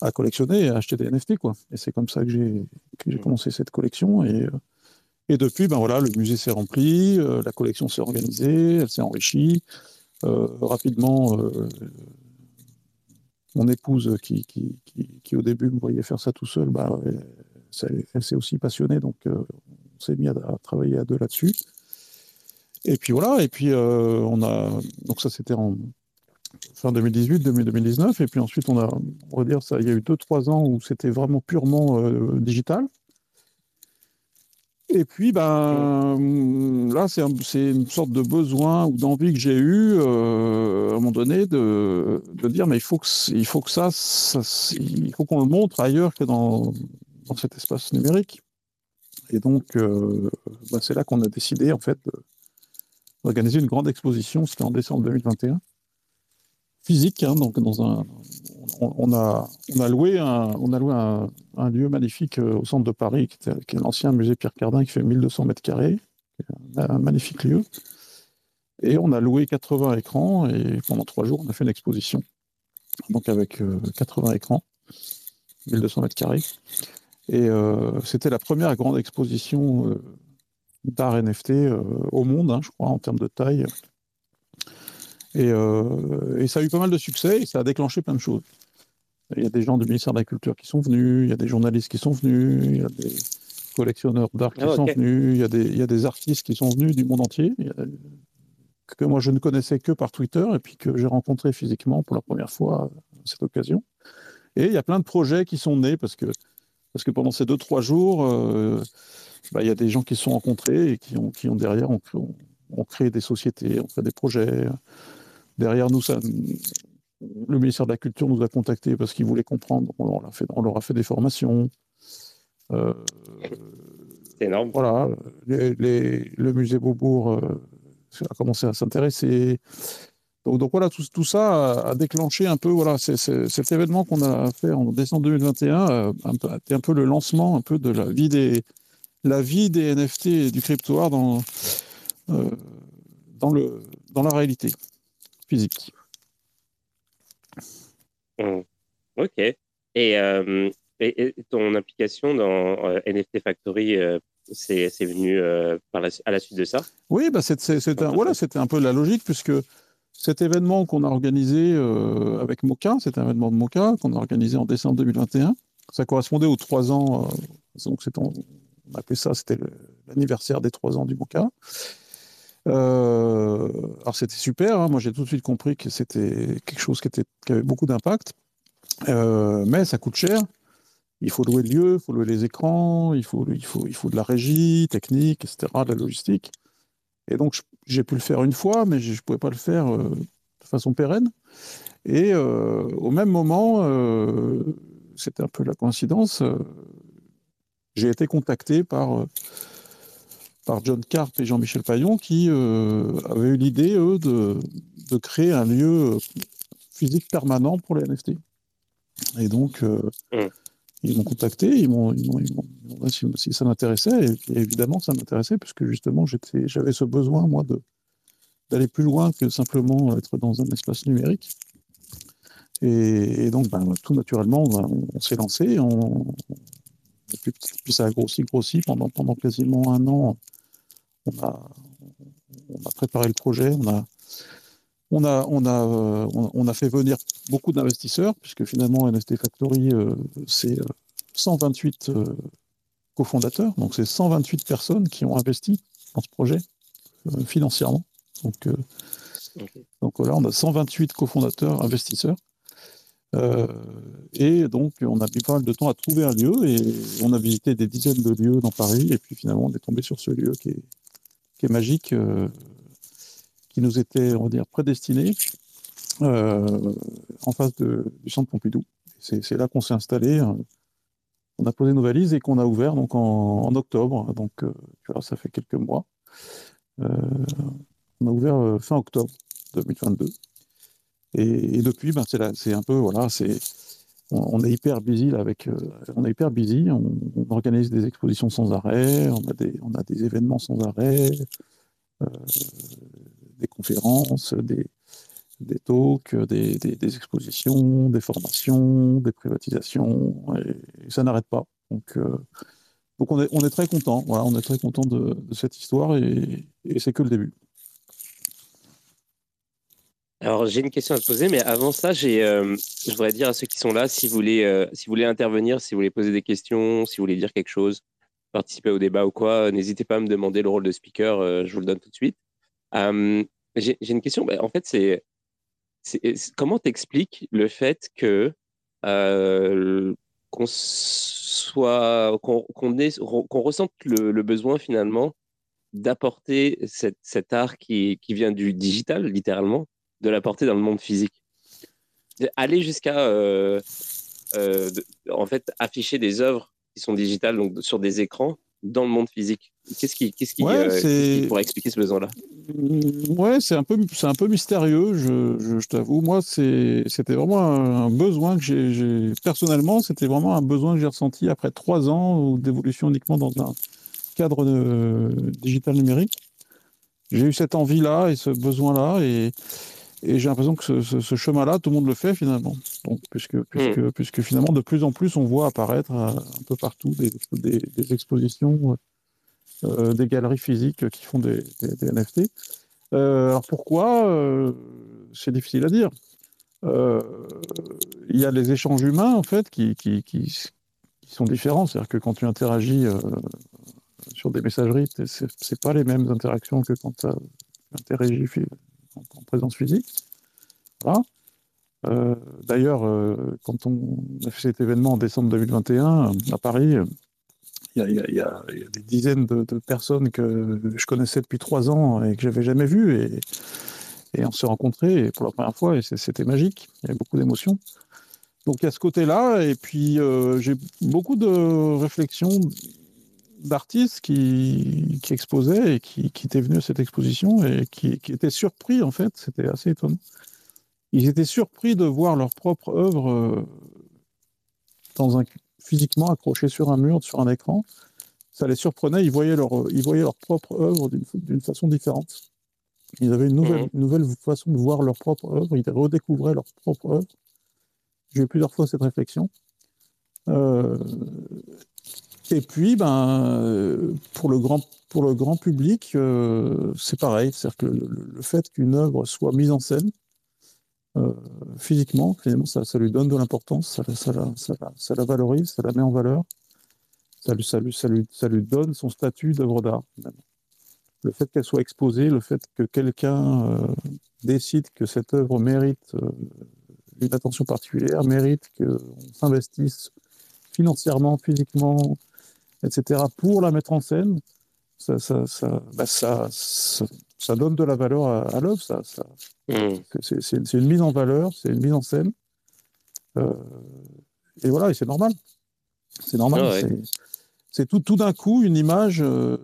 à, collectionner et à acheter des NFT. Quoi. Et c'est comme ça que j'ai, que j'ai mmh. commencé cette collection. Et, et depuis, ben voilà, le musée s'est rempli, euh, la collection s'est organisée, elle s'est enrichie. Euh, rapidement, euh, mon épouse, qui, qui, qui, au début me voyait faire ça tout seul, bah, elle, elle s'est aussi passionnée. Donc, on s'est mis à, à, travailler à deux là-dessus. Et puis voilà, et puis euh, on a. Donc ça, c'était en fin 2018, 2019. Et puis ensuite, on a, on va dire, ça, il y a eu 2-3 ans où c'était vraiment purement euh, digital. Et puis, ben, là, c'est une sorte de besoin ou d'envie que j'ai eu euh, à un moment donné de, de, dire, mais il faut que, il faut que ça, il faut qu'on le montre ailleurs que dans, dans cet espace numérique. Et donc, ben, c'est là qu'on a décidé, en fait, organisé une grande exposition, c'était en décembre 2021, physique, hein, donc dans un, on, a, on a loué un, on a loué un, lieu magnifique euh, au centre de Paris, qui, est l'ancien musée Pierre Cardin, qui fait 1200 mètres carrés, un, magnifique lieu. Et on a loué 80 écrans, et pendant trois jours, on a fait une exposition, donc avec 80 euh, écrans, 1200 mètres carrés. Et euh, c'était la première grande exposition d'art NFT euh, au monde, hein, je crois, en termes de taille. Euh, et, ça a eu pas mal de succès et ça a déclenché plein de choses. Il y a des gens du ministère de la Culture qui sont venus, il y a des journalistes qui sont venus, il y a des collectionneurs d'art qui ah, sont venus, il y, a des, il y, a des, artistes qui sont venus du monde entier, que moi je ne connaissais que par Twitter et puis que j'ai rencontré physiquement pour la première fois à cette occasion. Et il y a plein de projets qui sont nés parce que, parce que pendant ces deux, trois jours, euh, bah, il y a des gens qui se sont rencontrés et qui ont, qui ont derrière ont, créé des sociétés, ont fait des projets. derrière nous, ça, le ministère de la Culture nous a contactés parce qu'il voulait comprendre. On, leur fait, on leur a fait des formations. Euh, c'est énorme. Voilà, le musée Beaubourg euh, a commencé à s'intéresser. Donc, voilà, tout, tout, ça a, déclenché un peu, voilà, cet événement qu'on a fait en décembre 2021 euh, a été un peu le lancement un peu de la vie des, la vie des NFT et du crypto art dans, dans, le, dans la réalité physique. Mmh. Ok. Euh, et, et, ton implication dans euh, NFT Factory, euh, c'est venu par à la suite de ça? Oui, bah c'était un, voilà, un peu la logique, puisque cet événement qu'on a organisé avec Mocha, cet événement de Mocha qu'on a organisé en décembre 2021, ça correspondait aux trois ans, donc on, on appelait ça, c'était l'anniversaire des trois ans du Mocha. Euh, alors c'était super, hein. moi j'ai tout de suite compris que c'était quelque chose qui avait beaucoup d'impact, euh, mais ça coûte cher. Il faut louer le lieu, il faut louer les écrans, il faut, il, faut, il faut de la régie technique, etc., de la logistique. Et donc j'ai pu le faire une fois, mais je ne pouvais pas le faire euh, de façon pérenne. Et au même moment, c'était un peu la coïncidence, j'ai été contacté par par John Carp et Jean-Michel Payon qui euh, avaient eu l'idée, eux, de, de, créer un lieu euh, physique permanent pour les NFT. Et donc, euh, mm. ils m'ont contacté, ils m'ont demandé si, ça m'intéressait, et, évidemment, ça m'intéressait, puisque justement, j'avais ce besoin, moi, d'aller plus loin que simplement être dans un espace numérique. Et, donc, ben, tout naturellement, on, s'est lancé, on, puis, puis, ça a grossi, grossi pendant, pendant quasiment un an on a, on a préparé le projet, on a, on a, on a, euh, on a fait venir beaucoup d'investisseurs, puisque finalement NST Factory, euh, c'est 128 euh, cofondateurs, donc c'est 128 personnes qui ont investi dans ce projet financièrement. Donc, donc là, on a 128 cofondateurs, investisseurs. Et donc, on a mis pas mal de temps à trouver un lieu et on a visité des dizaines de lieux dans Paris. Et puis finalement, on est tombé sur ce lieu qui est, magique, euh, qui nous était, on va dire, prédestiné euh, en face du centre Pompidou. C'est là qu'on s'est installé. Hein. on a posé nos valises et qu'on a ouvert donc en, octobre. Donc, euh, tu vois, ça fait quelques mois. on a ouvert fin octobre 2022. Et, depuis, ben, c'est un peu, on, est hyper busy on est hyper busy, on, organise des expositions sans arrêt, on a des, événements sans arrêt, euh, des conférences, des, talks, des, expositions, des formations, des privatisations, et, ça n'arrête pas. Donc, euh, on est, très content, on est très content de, cette histoire et c'est que le début. Alors, j'ai une question à te poser, mais avant ça, euh, je voudrais dire à ceux qui sont là, si vous, voulez, euh, si vous voulez intervenir, si vous voulez poser des questions, si vous voulez dire quelque chose, participer au débat ou quoi, n'hésitez pas à me demander le rôle de speaker, euh, je vous le donne tout de suite. j'ai, une question, bah, en fait, c'est, comment t'expliques le fait que qu'on soit, qu'on, ressente le, besoin finalement d'apporter cet art qui vient du digital, littéralement, de la porter dans le monde physique. Aller jusqu'à euh, euh, en fait afficher des œuvres qui sont digitales donc sur des écrans dans le monde physique. Qu'est-ce qui, qu'est-ce qui, euh, pourrait expliquer ce besoin-là? Mmh, Ouais, c'est un peu, c'est un peu mystérieux. Je, je, t'avoue, moi, c'était vraiment un, besoin que j'ai, personnellement, c'était vraiment un besoin que j'ai ressenti après trois ans d'évolution uniquement dans un cadre de, digital numérique. J'ai eu cette envie-là et ce besoin-là et et j'ai l'impression que ce, chemin-là, tout le monde le fait finalement. Donc, puisque, puisque, hmm. puisque finalement, de plus en plus, on voit apparaître euh, un peu partout des, des, expositions, euh, des galeries physiques qui font des, NFT. Euh, alors pourquoi C'est difficile à dire. Il y a les échanges humains, en fait, qui, qui, qui, sont différents. C'est-à-dire que quand tu interagis sur des messageries, ce n'est pas les mêmes interactions que quand tu interagis en, présence physique. Voilà. Euh, d'ailleurs, euh, quand on a fait cet événement en décembre 2021 à Paris, il y, a des dizaines de, personnes que je connaissais depuis trois ans et que j'avais jamais vues. Et, on s'est rencontrés pour la première fois et c'était magique. Il y avait beaucoup d'émotions. Donc à ce côté-là, et puis euh, j'ai beaucoup de réflexions d'artistes qui, qui, exposaient et qui, qui, étaient venus à cette exposition et qui, qui étaient surpris en fait, c'était assez étonnant. Ils étaient surpris de voir leur propre œuvre euh, dans un, physiquement accrochée sur un mur, sur un écran. Ça les surprenait, ils voyaient leur, ils voyaient leur propre œuvre d'une façon différente. Ils avaient une nouvelle, une nouvelle façon de voir leur propre œuvre, ils redécouvraient leur propre œuvre. J'ai eu plusieurs fois cette réflexion. Euh, et puis, ben, pour, le grand, pour le grand public, euh, c'est pareil. C'est-à-dire que le, fait qu'une œuvre soit mise en scène, euh, physiquement, finalement, ça, ça, lui donne de l'importance, ça, ça, ça, la valorise, ça la met en valeur, ça lui, lui, lui, ça lui donne son statut d'œuvre d'art. Le fait qu'elle soit exposée, le fait que quelqu'un décide que cette œuvre mérite une attention particulière, mérite qu'on s'investisse financièrement, physiquement, etc., pour la mettre en scène, ça, ça, ça, bah ça, ça, donne de la valeur à, l'œuvre. Ça, mmh. C'est une mise en valeur, c'est une mise en scène. Euh, et voilà, et c'est normal. C'est normal. Ah c'est tout, tout d'un coup une image, euh,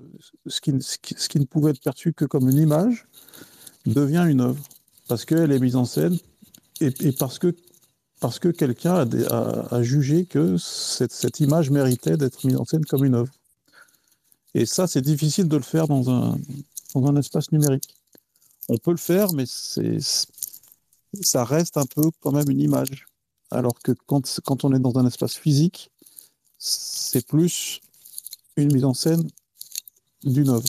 ce, qui, ce, qui, ne pouvait être perçu que comme une image, devient une œuvre. Parce qu'elle est mise en scène et, parce que, parce que quelqu'un a, a, jugé que cette, cette image méritait d'être mise en scène comme une œuvre. Et ça, c'est difficile de le faire dans un, dans un espace numérique. On peut le faire, mais c'est, ça reste un peu quand même une image. Alors que quand, quand on est dans un espace physique, c'est plus une mise en scène d'une œuvre.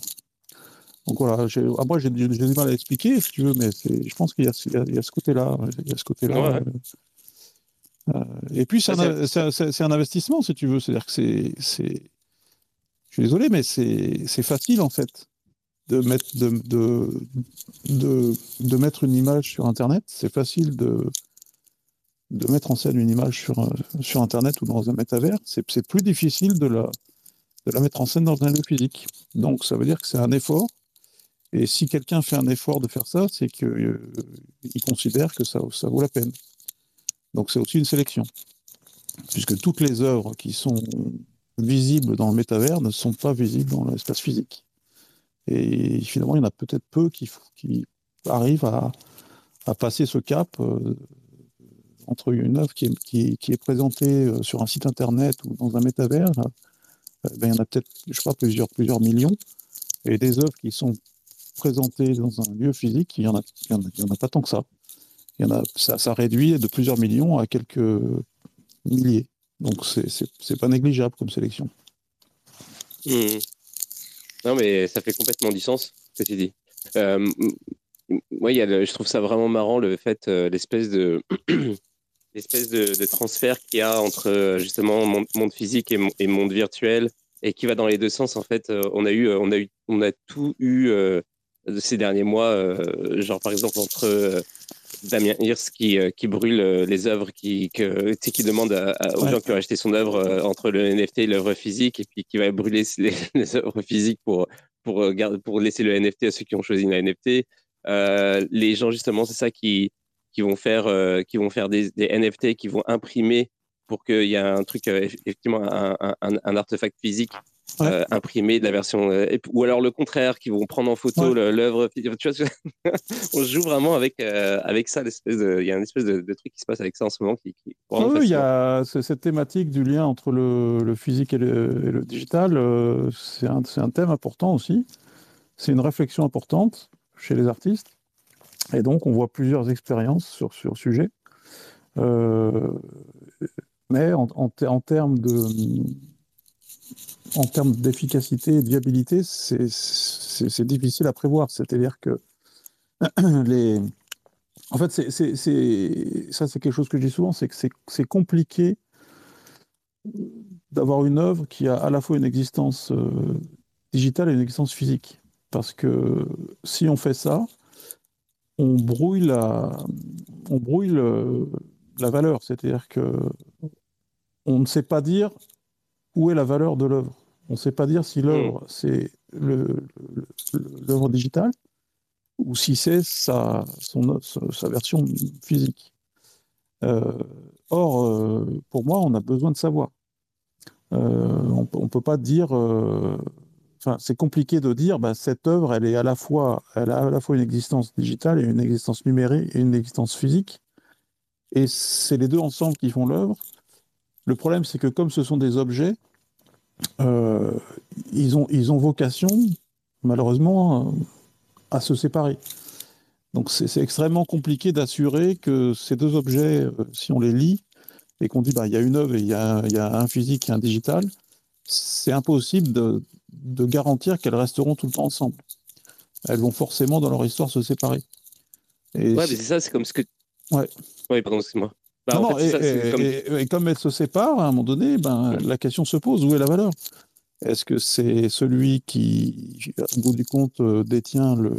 Donc voilà, ah, moi j'ai du mal à expliquer si tu veux, mais je pense qu'il y, a ce côté-là. Il y a ce côté-là. Euh, euh, et puis c'est un, un, investissement si tu veux, c'est-à-dire que c'est, je suis désolé, mais c'est facile en fait de mettre, de, de, de, de, mettre une image sur Internet. C'est facile de, de mettre en scène une image sur, sur Internet ou dans un métavers. C'est plus difficile de la, de la mettre en scène dans un lieu physique. Donc ça veut dire que c'est un effort et si quelqu'un fait un effort de faire ça, c'est qu'il euh, considère que ça, ça vaut la peine. Donc c'est aussi une sélection. Puisque toutes les œuvres qui sont visibles dans le métavers ne sont pas visibles dans l'espace physique. Et finalement, il y en a peut-être peu qui, arrivent à, passer ce cap euh, entre une œuvre qui est, présentée euh, sur un site internet ou dans un métavers. ben, il y en a peut-être, je crois, plusieurs, plusieurs millions. Et des œuvres qui sont présenté dans un lieu physique, il n'y en, a pas tant que ça. Il y en a, ça, réduit de plusieurs millions à quelques milliers. Donc c'est pas négligeable comme sélection. Mmh. Non, mais ça fait complètement du sens ce que tu dis. Euh, moi, y a je trouve ça vraiment marrant le fait, euh, l'espèce de l'espèce de, transfert qu'il y a entre euh, justement monde, physique et, et, monde virtuel et qui va dans les deux sens. En fait, euh, on a eu, on a eu, on a tout eu ces derniers mois, genre par exemple entre Damien Hirst qui, euh, qui brûle les œuvres, qui, que, qui demande aux gens qui ont acheté son œuvre entre le NFT et l'œuvre physique, et puis qui va brûler les, œuvres physiques pour, pour, pour laisser le NFT à ceux qui ont choisi la NFT. les gens, justement, c'est ça qui, qui vont faire, qui vont faire des, des, NFT, qui vont imprimer pour qu'il y ait un truc, effectivement, un, un, un artefact physique euh, imprimer de la version euh, ou alors le contraire qui vont prendre en photo l'œuvre on joue vraiment avec euh, avec ça il y a une espèce de, truc qui se passe avec ça en ce moment qui, il y a cette thématique du lien entre le, le physique et le, digital c'est un, un, thème important aussi. C'est une réflexion importante chez les artistes. Et donc on voit plusieurs expériences sur sur le sujet. Mais en, en, en termes de en termes d'efficacité et de viabilité, c'est difficile à prévoir. C'est-à-dire que les. En fait, c'est ça, c'est quelque chose que je dis souvent, c'est que c'est compliqué d'avoir une œuvre qui a à la fois une existence euh, digitale et une existence physique. Parce que si on fait ça, on brouille la, on brouille la valeur. C'est-à-dire que on ne sait pas dire où est la valeur de l'œuvre. On ne sait pas dire si l'œuvre, mm. c'est l'œuvre digitale ou si c'est sa, son, sa version physique. Euh, or, euh, pour moi, on a besoin de savoir. Euh, on ne peut pas dire. Enfin, c'est compliqué de dire, bah, cette œuvre, elle est à la fois, elle a à la fois une existence digitale et une existence numérique et une existence physique. Et c'est les deux ensemble qui font l'œuvre. Le problème, c'est que comme ce sont des objets, ils, ont, ils ont vocation, malheureusement, à se séparer. Donc c'est extrêmement compliqué d'assurer que ces deux objets, euh, si on les lit et qu'on dit bah, il y a une œuvre et il y a, un physique et un digital, c'est impossible de, garantir qu'elles resteront tout le temps ensemble. Elles vont forcément dans leur histoire se séparer. Et ouais, mais c'est ça, c'est comme ce que. Ouais. Oui, pardon, Bah, et, comme... elles se séparent, à un moment donné, ben, la question se pose où est la valeur? Est-ce que c'est celui qui, au bout du compte, euh, détient le,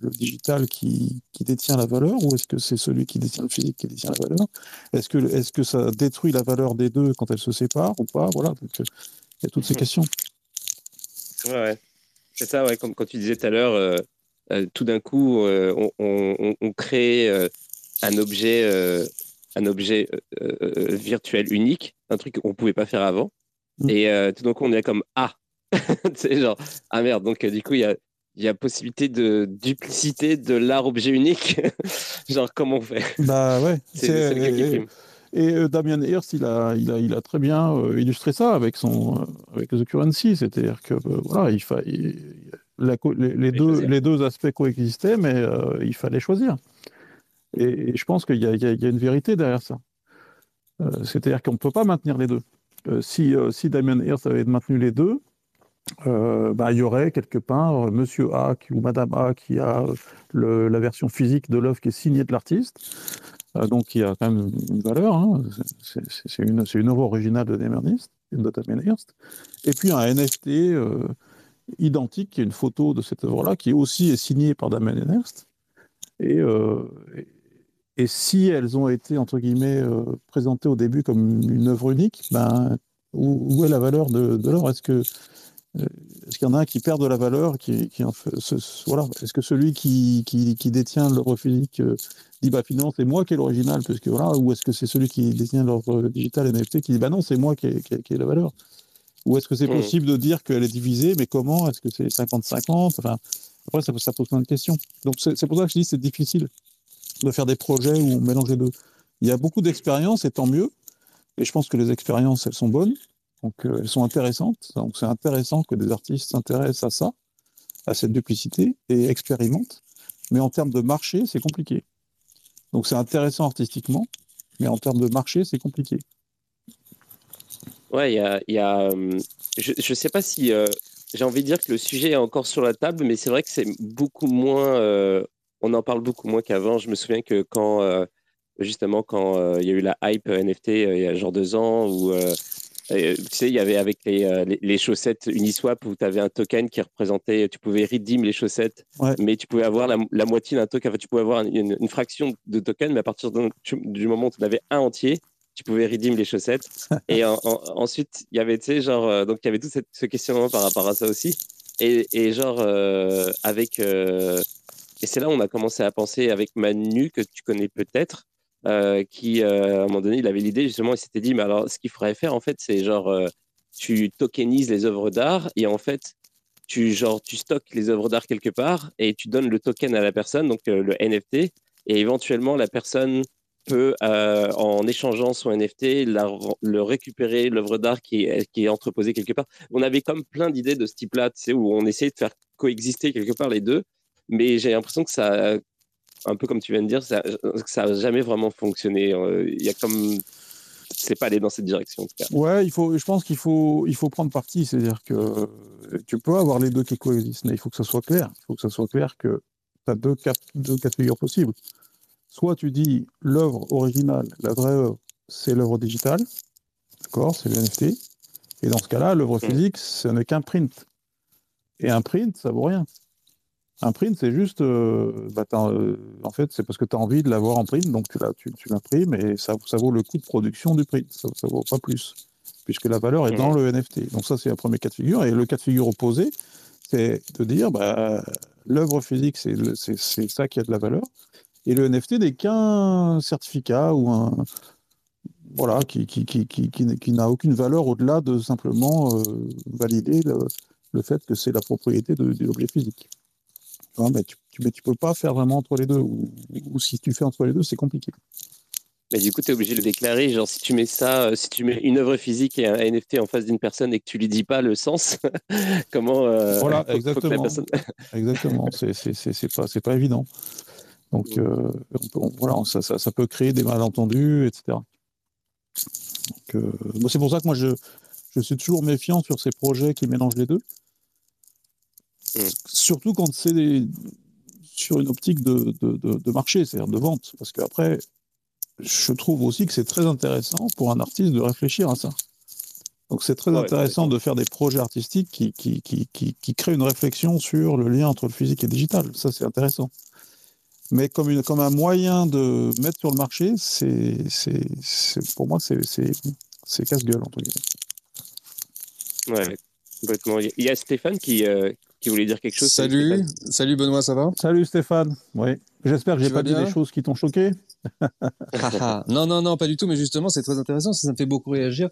digital qui, détient la valeur ou est-ce que c'est celui qui détient le physique qui détient la valeur? Est-ce que, est que ça détruit la valeur des deux quand elles se séparent ou pas? Voilà, donc euh, il y a toutes ces mmh. questions. Ouais, c'est ça, ouais, comme quand tu disais tout à l'heure, euh, tout d'un coup, on, crée un objet, un objet virtuel unique, un truc qu'on ne pouvait pas faire avant. Mm. Et euh, tout d'un coup, on est comme Ah C'est genre Ah merde, donc euh, du coup, il y a, y a possibilité de duplicité de l'art objet unique. genre, comment on fait? Bah ouais. C'est et, et euh, Damien Hirst, il a, il, a, il a très bien illustré ça avec, son, avec The Currency. C'est-à-dire que voilà, il, fa, les, deux, les deux aspects coexistaient, mais il fallait choisir. Et, je pense qu'il y, a une vérité derrière ça. C'est-à-dire qu'on ne peut pas maintenir les deux. Euh, si, euh, si Damien Hirst avait maintenu les deux, euh, bah, il y aurait quelque part Monsieur A qui, ou Madame A qui a la version physique de l'œuvre qui est signée de l'artiste, donc il y a quand même une valeur. Hein. C'est une, œuvre originale de Damien Hirst. Et puis un NFT identique, qui est une photo de cette œuvre-là, qui aussi est signée par Damien Hirst. Et si elles ont été, entre guillemets, euh, présentées au début comme une œuvre unique, ben, où, est la valeur de, l'or? Est-ce que euh, est-ce qu'il y en a un qui perd de la valeur qui, voilà. Est-ce que celui qui, qui, qui détient l'œuvre physique euh, dit bah finalement c'est moi qui ai l'original voilà ou est-ce que c'est celui qui détient l'œuvre digital NFT qui dit bah non c'est moi qui ai, qui, la valeur? Ou est-ce que c'est mmh. possible de dire qu'elle est divisée mais comment? Est-ce que c'est 50-50 enfin après ça, ça, pose plein de questions. Donc c'est pour ça que je dis c'est difficile de faire des projets où on mélange les deux. Il y a beaucoup d'expériences et tant mieux. Et je pense que les expériences, elles sont bonnes. Donc, euh, elles sont intéressantes. Donc, c'est intéressant que des artistes s'intéressent à ça, à cette duplicité et expérimentent. Mais en termes de marché, c'est compliqué. Donc, c'est intéressant artistiquement, mais en termes de marché, c'est compliqué. Ouais, il y a. Euh, je ne sais pas si. Euh, j'ai envie de dire que le sujet est encore sur la table, mais c'est vrai que c'est beaucoup moins on en parle beaucoup moins qu'avant. Je me souviens que quand, euh, justement, quand euh, il y a eu la hype NFT euh, il y a genre deux ans, où tu sais, il y avait avec les, chaussettes Uniswap où tu avais un token qui représentait, tu pouvais redeem les chaussettes, mais tu pouvais avoir la, moitié d'un token, tu pouvais avoir une, fraction de token, mais à partir du moment où tu en avais un entier, tu pouvais redeem les chaussettes. et ensuite, il y avait, tu sais, genre, donc il y avait tout ce questionnement par rapport à ça aussi. Et, et genre, avec et c'est là où on a commencé à penser avec Manu, que tu connais peut-être, euh, qui, euh, à un moment donné, il avait l'idée, justement, il s'était dit, mais alors, ce qu'il faudrait faire, en fait, c'est genre, euh, tu tokenises les œuvres d'art et en fait, tu, genre, tu stockes les œuvres d'art quelque part et tu donnes le token à la personne, donc le NFT, et éventuellement, la personne peut, en échangeant son NFT, le récupérer, l'œuvre d'art qui, qui est entreposée quelque part. On avait comme plein d'idées de ce type-là, tu sais, où on essayait de faire coexister quelque part les deux mais j'ai l'impression que ça, un peu comme tu viens de dire, ça, ça n'a jamais vraiment fonctionné. Euh, il y a comme c'est pas allé dans cette direction. En tout cas. Ouais, il faut, je pense qu'il faut, il faut prendre parti. C'est-à-dire que tu peux avoir les deux qui coexistent, mais il faut que ça soit clair. Il faut que ça soit clair que tu as deux cas, deux cas de figure possibles. Soit tu dis l'œuvre originale, la vraie œuvre, c'est l'œuvre digitale, d'accord, c'est le NFT. Et dans ce cas-là, l'œuvre mmh. physique, ce n'est qu'un print. Et un print, ça vaut rien. Un print, c'est juste, euh, bah, euh, en fait, c'est parce que tu as envie de l'avoir en print, donc tu, tu, l'imprimes et ça, ça, vaut le coût de production du print, ça, ne vaut pas plus, puisque la valeur est dans le NFT. Donc ça, c'est un premier cas de figure. Et le cas de figure opposé, c'est de dire, bah, l'œuvre physique, c'est ça qui a de la valeur. Et le NFT n'est qu'un certificat ou un. Voilà, qui, qui, qui, qui n'a aucune valeur au-delà de simplement euh, valider le, fait que c'est la propriété de, de l'objet physique. Mais tu ne tu, peux pas faire vraiment entre les deux. Ou, ou si tu fais entre les deux, c'est compliqué. Mais du coup, tu es obligé de le déclarer. Genre, si tu mets ça, euh, si tu mets une œuvre physique et un NFT en face d'une personne et que tu lui dis pas le sens, comment. Euh, voilà, exactement. exactement. C'est pas, pas évident. Donc, euh, voilà, ça, ça, ça, peut créer des malentendus, etc. c'est pour ça que moi, je, je suis toujours méfiant sur ces projets qui mélangent les deux. Surtout quand c'est sur une optique de, de, de marché, c'est-à-dire de vente. Parce qu'après, je trouve aussi que c'est très intéressant pour un artiste de réfléchir à ça. Donc c'est très intéressant de faire des projets artistiques qui, qui, qui, qui, créent une réflexion sur le lien entre le physique et le digital. Ça, c'est intéressant. Mais comme, une, comme un moyen de mettre sur le marché, c'est, pour moi, c'est, casse-gueule, entre guillemets. Ouais, complètement. Il y a Stéphane qui, euh, qui voulait dire quelque chose. Salut, salut Benoît, ça va? Salut Stéphane. Oui. J'espère que j'ai pas dit des choses qui t'ont choqué. non, non, non, pas du tout. Mais justement, c'est très intéressant. Ça me fait beaucoup réagir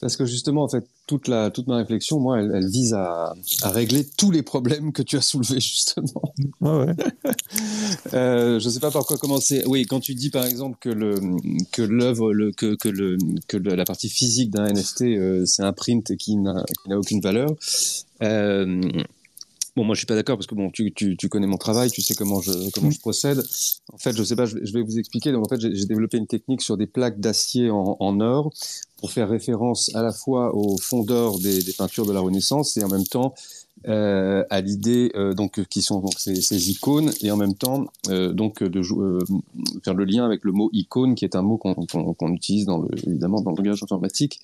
parce que justement, en fait, toute la toute ma réflexion, moi, elle, vise à, à, régler tous les problèmes que tu as soulevés justement. Ouais, ouais. euh, je sais pas par quoi commencer. Oui, quand tu dis par exemple que le que l'œuvre, le que que le que la partie physique d'un NFT, euh, c'est un print qui n'a aucune valeur. Euh, Bon, moi, je suis pas d'accord parce que bon, tu, tu, tu, connais mon travail, tu sais comment je comment je procède. En fait, je sais pas, je vais, vous expliquer. Donc, en fait, j'ai développé une technique sur des plaques d'acier en, en, or pour faire référence à la fois au fondeur des, des peintures de la Renaissance et en même temps euh, à l'idée euh, donc qui sont donc ces, ces, icônes et en même temps euh, donc de faire le lien avec le mot icône qui est un mot qu'on qu'on utilise évidemment dans le langage informatique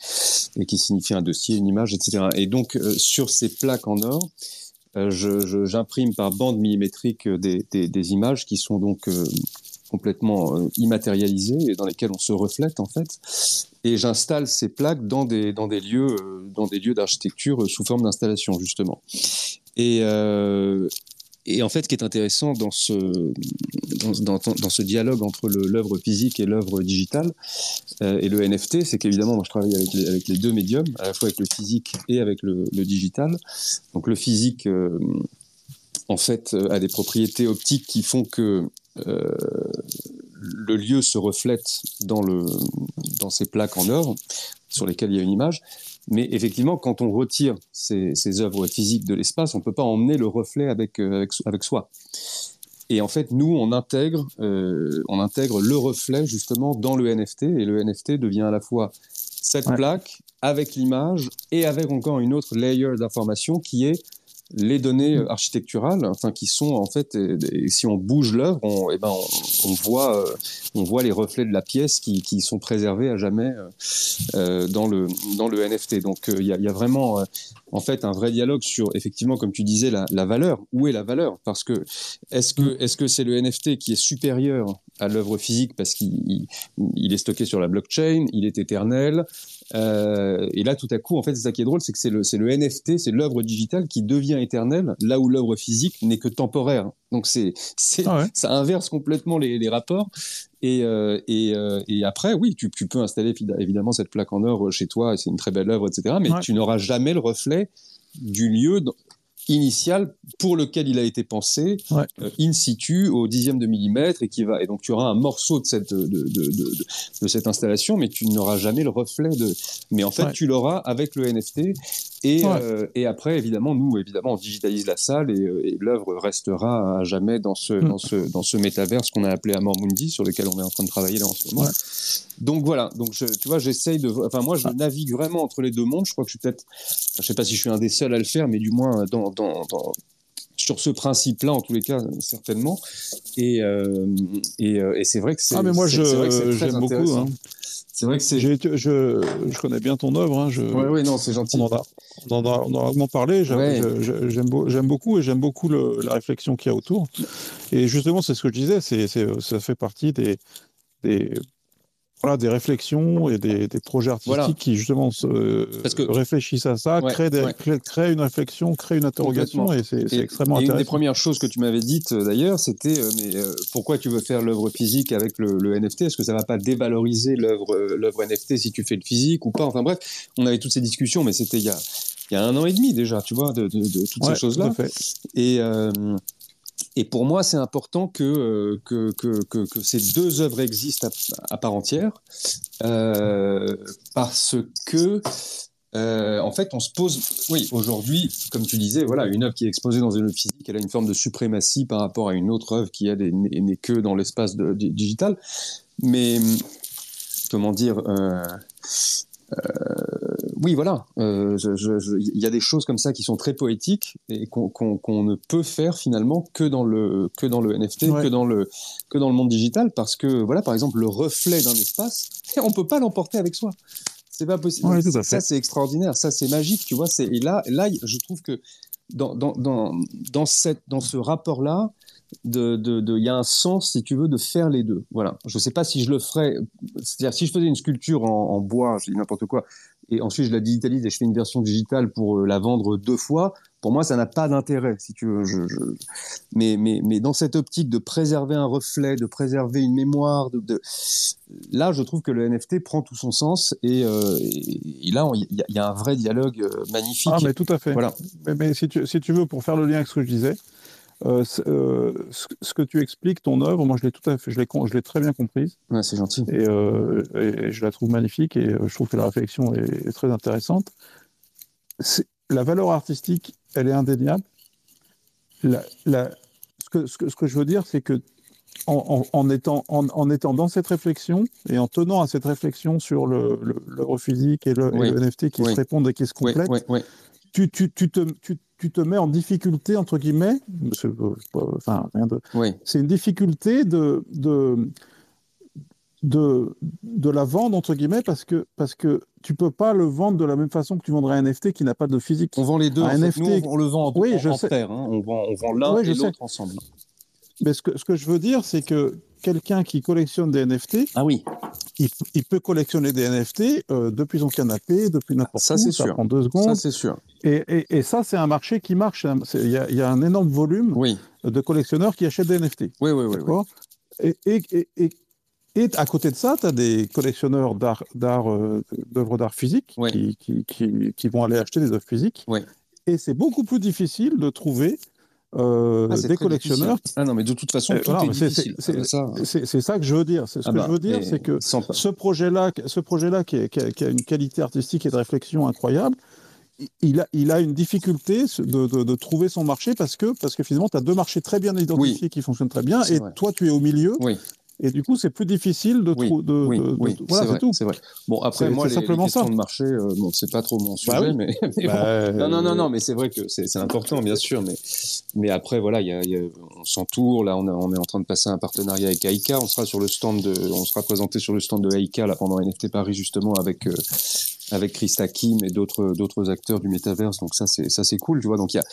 et qui signifie un dossier, une image, etc. Et donc sur ces plaques en or j'imprime par bande millimétrique euh, des, des, images qui sont donc euh, complètement immatérialisées et dans lesquelles on se reflète en fait. Et j'installe ces plaques dans des, dans des lieux, d'architecture sous forme d'installation justement. Et, euh, et en fait, ce qui est intéressant dans ce, dialogue entre l'œuvre physique et l'œuvre digitale euh, et le NFT, c'est qu'évidemment, moi je travaille avec les, deux médiums, à la fois avec le physique et avec le, digital. Donc le physique, euh, en fait, euh, a des propriétés optiques qui font que le lieu se reflète dans, dans ces plaques en or sur lesquelles il y a une image. Mais effectivement, quand on retire ces, ces œuvres physiques de l'espace, on ne peut pas emmener le reflet avec, euh, avec, avec, soi. Et en fait, nous, on intègre, euh, on intègre le reflet justement dans le NFT, et le NFT devient à la fois cette ouais. plaque avec l'image et avec encore une autre layer d'information qui est les données euh, architecturales, enfin qui sont en fait, et, si on bouge l'œuvre, on, eh ben on, on voit, euh, on voit les reflets de la pièce qui, qui sont préservés à jamais euh, dans le dans le NFT. Donc il y a, y, a, vraiment en fait un vrai dialogue sur effectivement, comme tu disais, la, la valeur. Où est la valeur? Parce que est-ce que est-ce que c'est le NFT qui est supérieur à l'œuvre physique parce qu'il il est stocké sur la blockchain, il est éternel, euh, et là, tout à coup, en fait, c'est ça qui est drôle, c'est que c'est le, le NFT, c'est l'œuvre digitale qui devient éternelle, là où l'œuvre physique n'est que temporaire. Donc c'est, ah ouais. ça inverse complètement les, les rapports. Et, euh, et, euh, et, après, oui, tu, tu, peux installer évidemment cette plaque en or chez toi, c'est une très belle œuvre, etc. Mais ouais. tu n'auras jamais le reflet du lieu initial pour lequel il a été pensé ouais. euh, in situ au dixième de millimètre et qui va et donc tu auras un morceau de cette de, de, de, de cette installation mais tu n'auras jamais le reflet de mais en fait ouais. tu l'auras avec le NFT et, ouais. euh, et après évidemment nous évidemment on digitalise la salle et, euh, et l'œuvre restera à jamais dans ce mm. dans ce dans ce métaverse qu'on a appelé Amor Mundi sur lequel on est en train de travailler là en ce moment donc voilà donc je, tu vois j'essaye de enfin moi je navigue vraiment entre les deux mondes je crois que je suis peut-être je sais pas si je suis un des seuls à le faire mais du moins dans dans, dans, sur ce principe-là, en tous les cas, certainement. Et, euh, et, euh, et c'est vrai que c'est. Ah, mais moi, je, j'aime beaucoup. Hein. C'est vrai que c'est. Je, je, connais bien ton œuvre. Hein. Je, ouais, non, c'est gentil. On en a, on en a, on en a longuement parlé. J'aime, ouais. beaucoup et j'aime beaucoup le, la réflexion qu'il y a autour. Et justement, c'est ce que je disais. C'est, c'est, ça fait partie des, des voilà, des réflexions et des, des projets artistiques Voilà. qui justement se, Parce que- réfléchissent à ça, Ouais, créent, des- ouais. créent- créent une réflexion, créent une interrogation et c'est Et, extrêmement et une des intéressant. premières choses que tu m'avais dites euh, d'ailleurs, c'était euh, mais euh, pourquoi tu veux faire l'œuvre physique avec le, le NFT Est-ce que ça va pas dévaloriser l'œuvre l'œuvre NFT si tu fais le physique ou pas? Enfin bref, on avait toutes ces discussions, mais c'était il y a il y a un an et demi déjà, tu vois, de, de, de toutes Ouais, ces choses-là. tout à fait. Et, euh, et pour moi, c'est important que, euh, que, que, ces deux œuvres existent à, part entière, euh, parce que, euh, en fait, on se pose. Oui, aujourd'hui, comme tu disais, voilà, une œuvre qui est exposée dans une œuvre physique, elle a une forme de suprématie par rapport à une autre œuvre qui n'est que dans l'espace digital. Mais comment dire oui, voilà. Euh, Il y a des choses comme ça qui sont très poétiques et qu'on ne peut faire finalement que dans le que dans le NFT, Ouais. que dans le que dans le monde digital, parce que voilà, par exemple, le reflet d'un espace, on peut pas l'emporter avec soi. C'est pas possible. Ouais, ça, c'est extraordinaire. Ça, c'est magique. Tu vois. Et là, là, je trouve que dans dans dans dans cette dans ce rapport là. De, de, de- il y a un sens, si tu veux, de faire les deux. Voilà. Je sais pas si je le ferais. C'est-à-dire, si je faisais une sculpture en, en bois, je dis n'importe quoi, et ensuite je la digitalise et je fais une version digitale pour euh, la vendre deux fois, pour moi ça n'a pas d'intérêt, si tu veux. Je, je- Mais, mais, mais dans cette optique de préserver un reflet, de préserver une mémoire, de, de- là je trouve que le NFT prend tout son sens et, euh, et- et là il y, a- il y a un vrai dialogue euh, magnifique. Ah, mais tout à fait. Voilà. Mais, mais si, tu, si tu veux, pour faire le lien avec ce que je disais, euh, euh, ce, que tu expliques, ton œuvre, moi je l'ai tout à fait, je l'ai, très bien comprise Ouais, c'est gentil. et, euh, et- je la trouve magnifique et je trouve que la réflexion est, est très intéressante. La valeur artistique, elle est indéniable. La- la- ce, que, ce, que, ce que je veux dire, c'est que en, en- en étant, en, en étant dans cette réflexion et en tenant à cette réflexion sur le, le, l'œuvre physique et le, et le NFT qui Oui. se répondent et qui se complètent, tu, tu, tu, te, tu, tu te mets en difficulté, entre guillemets, pas- enfin, rien de, ouais. c'est une difficulté de, de, de, de la vendre, entre guillemets, parce que, parce que tu peux pas le vendre de la même façon que tu vendrais un NFT qui n'a pas de physique. On vend les deux. Un en fait. NFT. Nous, on, on le vend en, Oui, en- je en sais. paire. hein. On vend, on vend l'un Oui, et l'autre ensemble. Mais ce que, ce que je veux dire, c'est que quelqu'un qui collectionne des NFT, Ah oui. il, il peut collectionner des NFT euh, depuis son canapé, depuis n'importe Ça, où, ça sûr. prend deux Ça secondes. c'est sûr. et, et, et ça, c'est un marché qui marche. C'est- Il y, a- il y a un énorme volume Oui. de collectionneurs qui achètent des NFT. Oui, oui, oui. et, et, et, et, et à côté de ça, tu as des collectionneurs d'art, euh, d'œuvres d'art physique Ouais. qui, qui, qui, qui vont aller acheter des œuvres physiques. Et c'est beaucoup plus difficile de trouver euh, Ah, c'est des collectionneurs. difficile. Ah non, mais de toute façon, Euh, tout est c'est- difficile. c'est- bah, ça, C'est c'est ça que je veux dire. C'est ce ah que bah, je veux dire, mais c'est que ce projet-là, ce projet-là qui, est- qui a, qui a une qualité artistique et de réflexion incroyable, il- a, il a une difficulté de, de- de trouver son marché parce que, parce que finalement, tu as deux marchés très bien identifiés qui fonctionnent très bien et vrai. toi, tu es au milieu. Oui. Et du coup, c'est plus difficile de trouver. De, oui, de- de- oui, voilà, c'est vrai, tout. c'est vrai. Bon, après, moi, les, les simplement questions ça. de marché, euh, bon, c'est pas trop mon sujet, Bah oui. mais, mais bon. Bah, Non, non, non, non, mais c'est vrai que c'est important, bien sûr, mais, mais après, voilà, il y a, il y a- on s'entoure, là, on, a- on est en train de passer un partenariat avec Aika, on sera sur le stand de, on sera présenté sur le stand de Aika, là, pendant NFT Paris, justement, avec, euh, avec Christa Kim et d'autres, d'autres acteurs du métaverse, donc ça, c'est, ça, c'est cool, tu vois, donc il y a,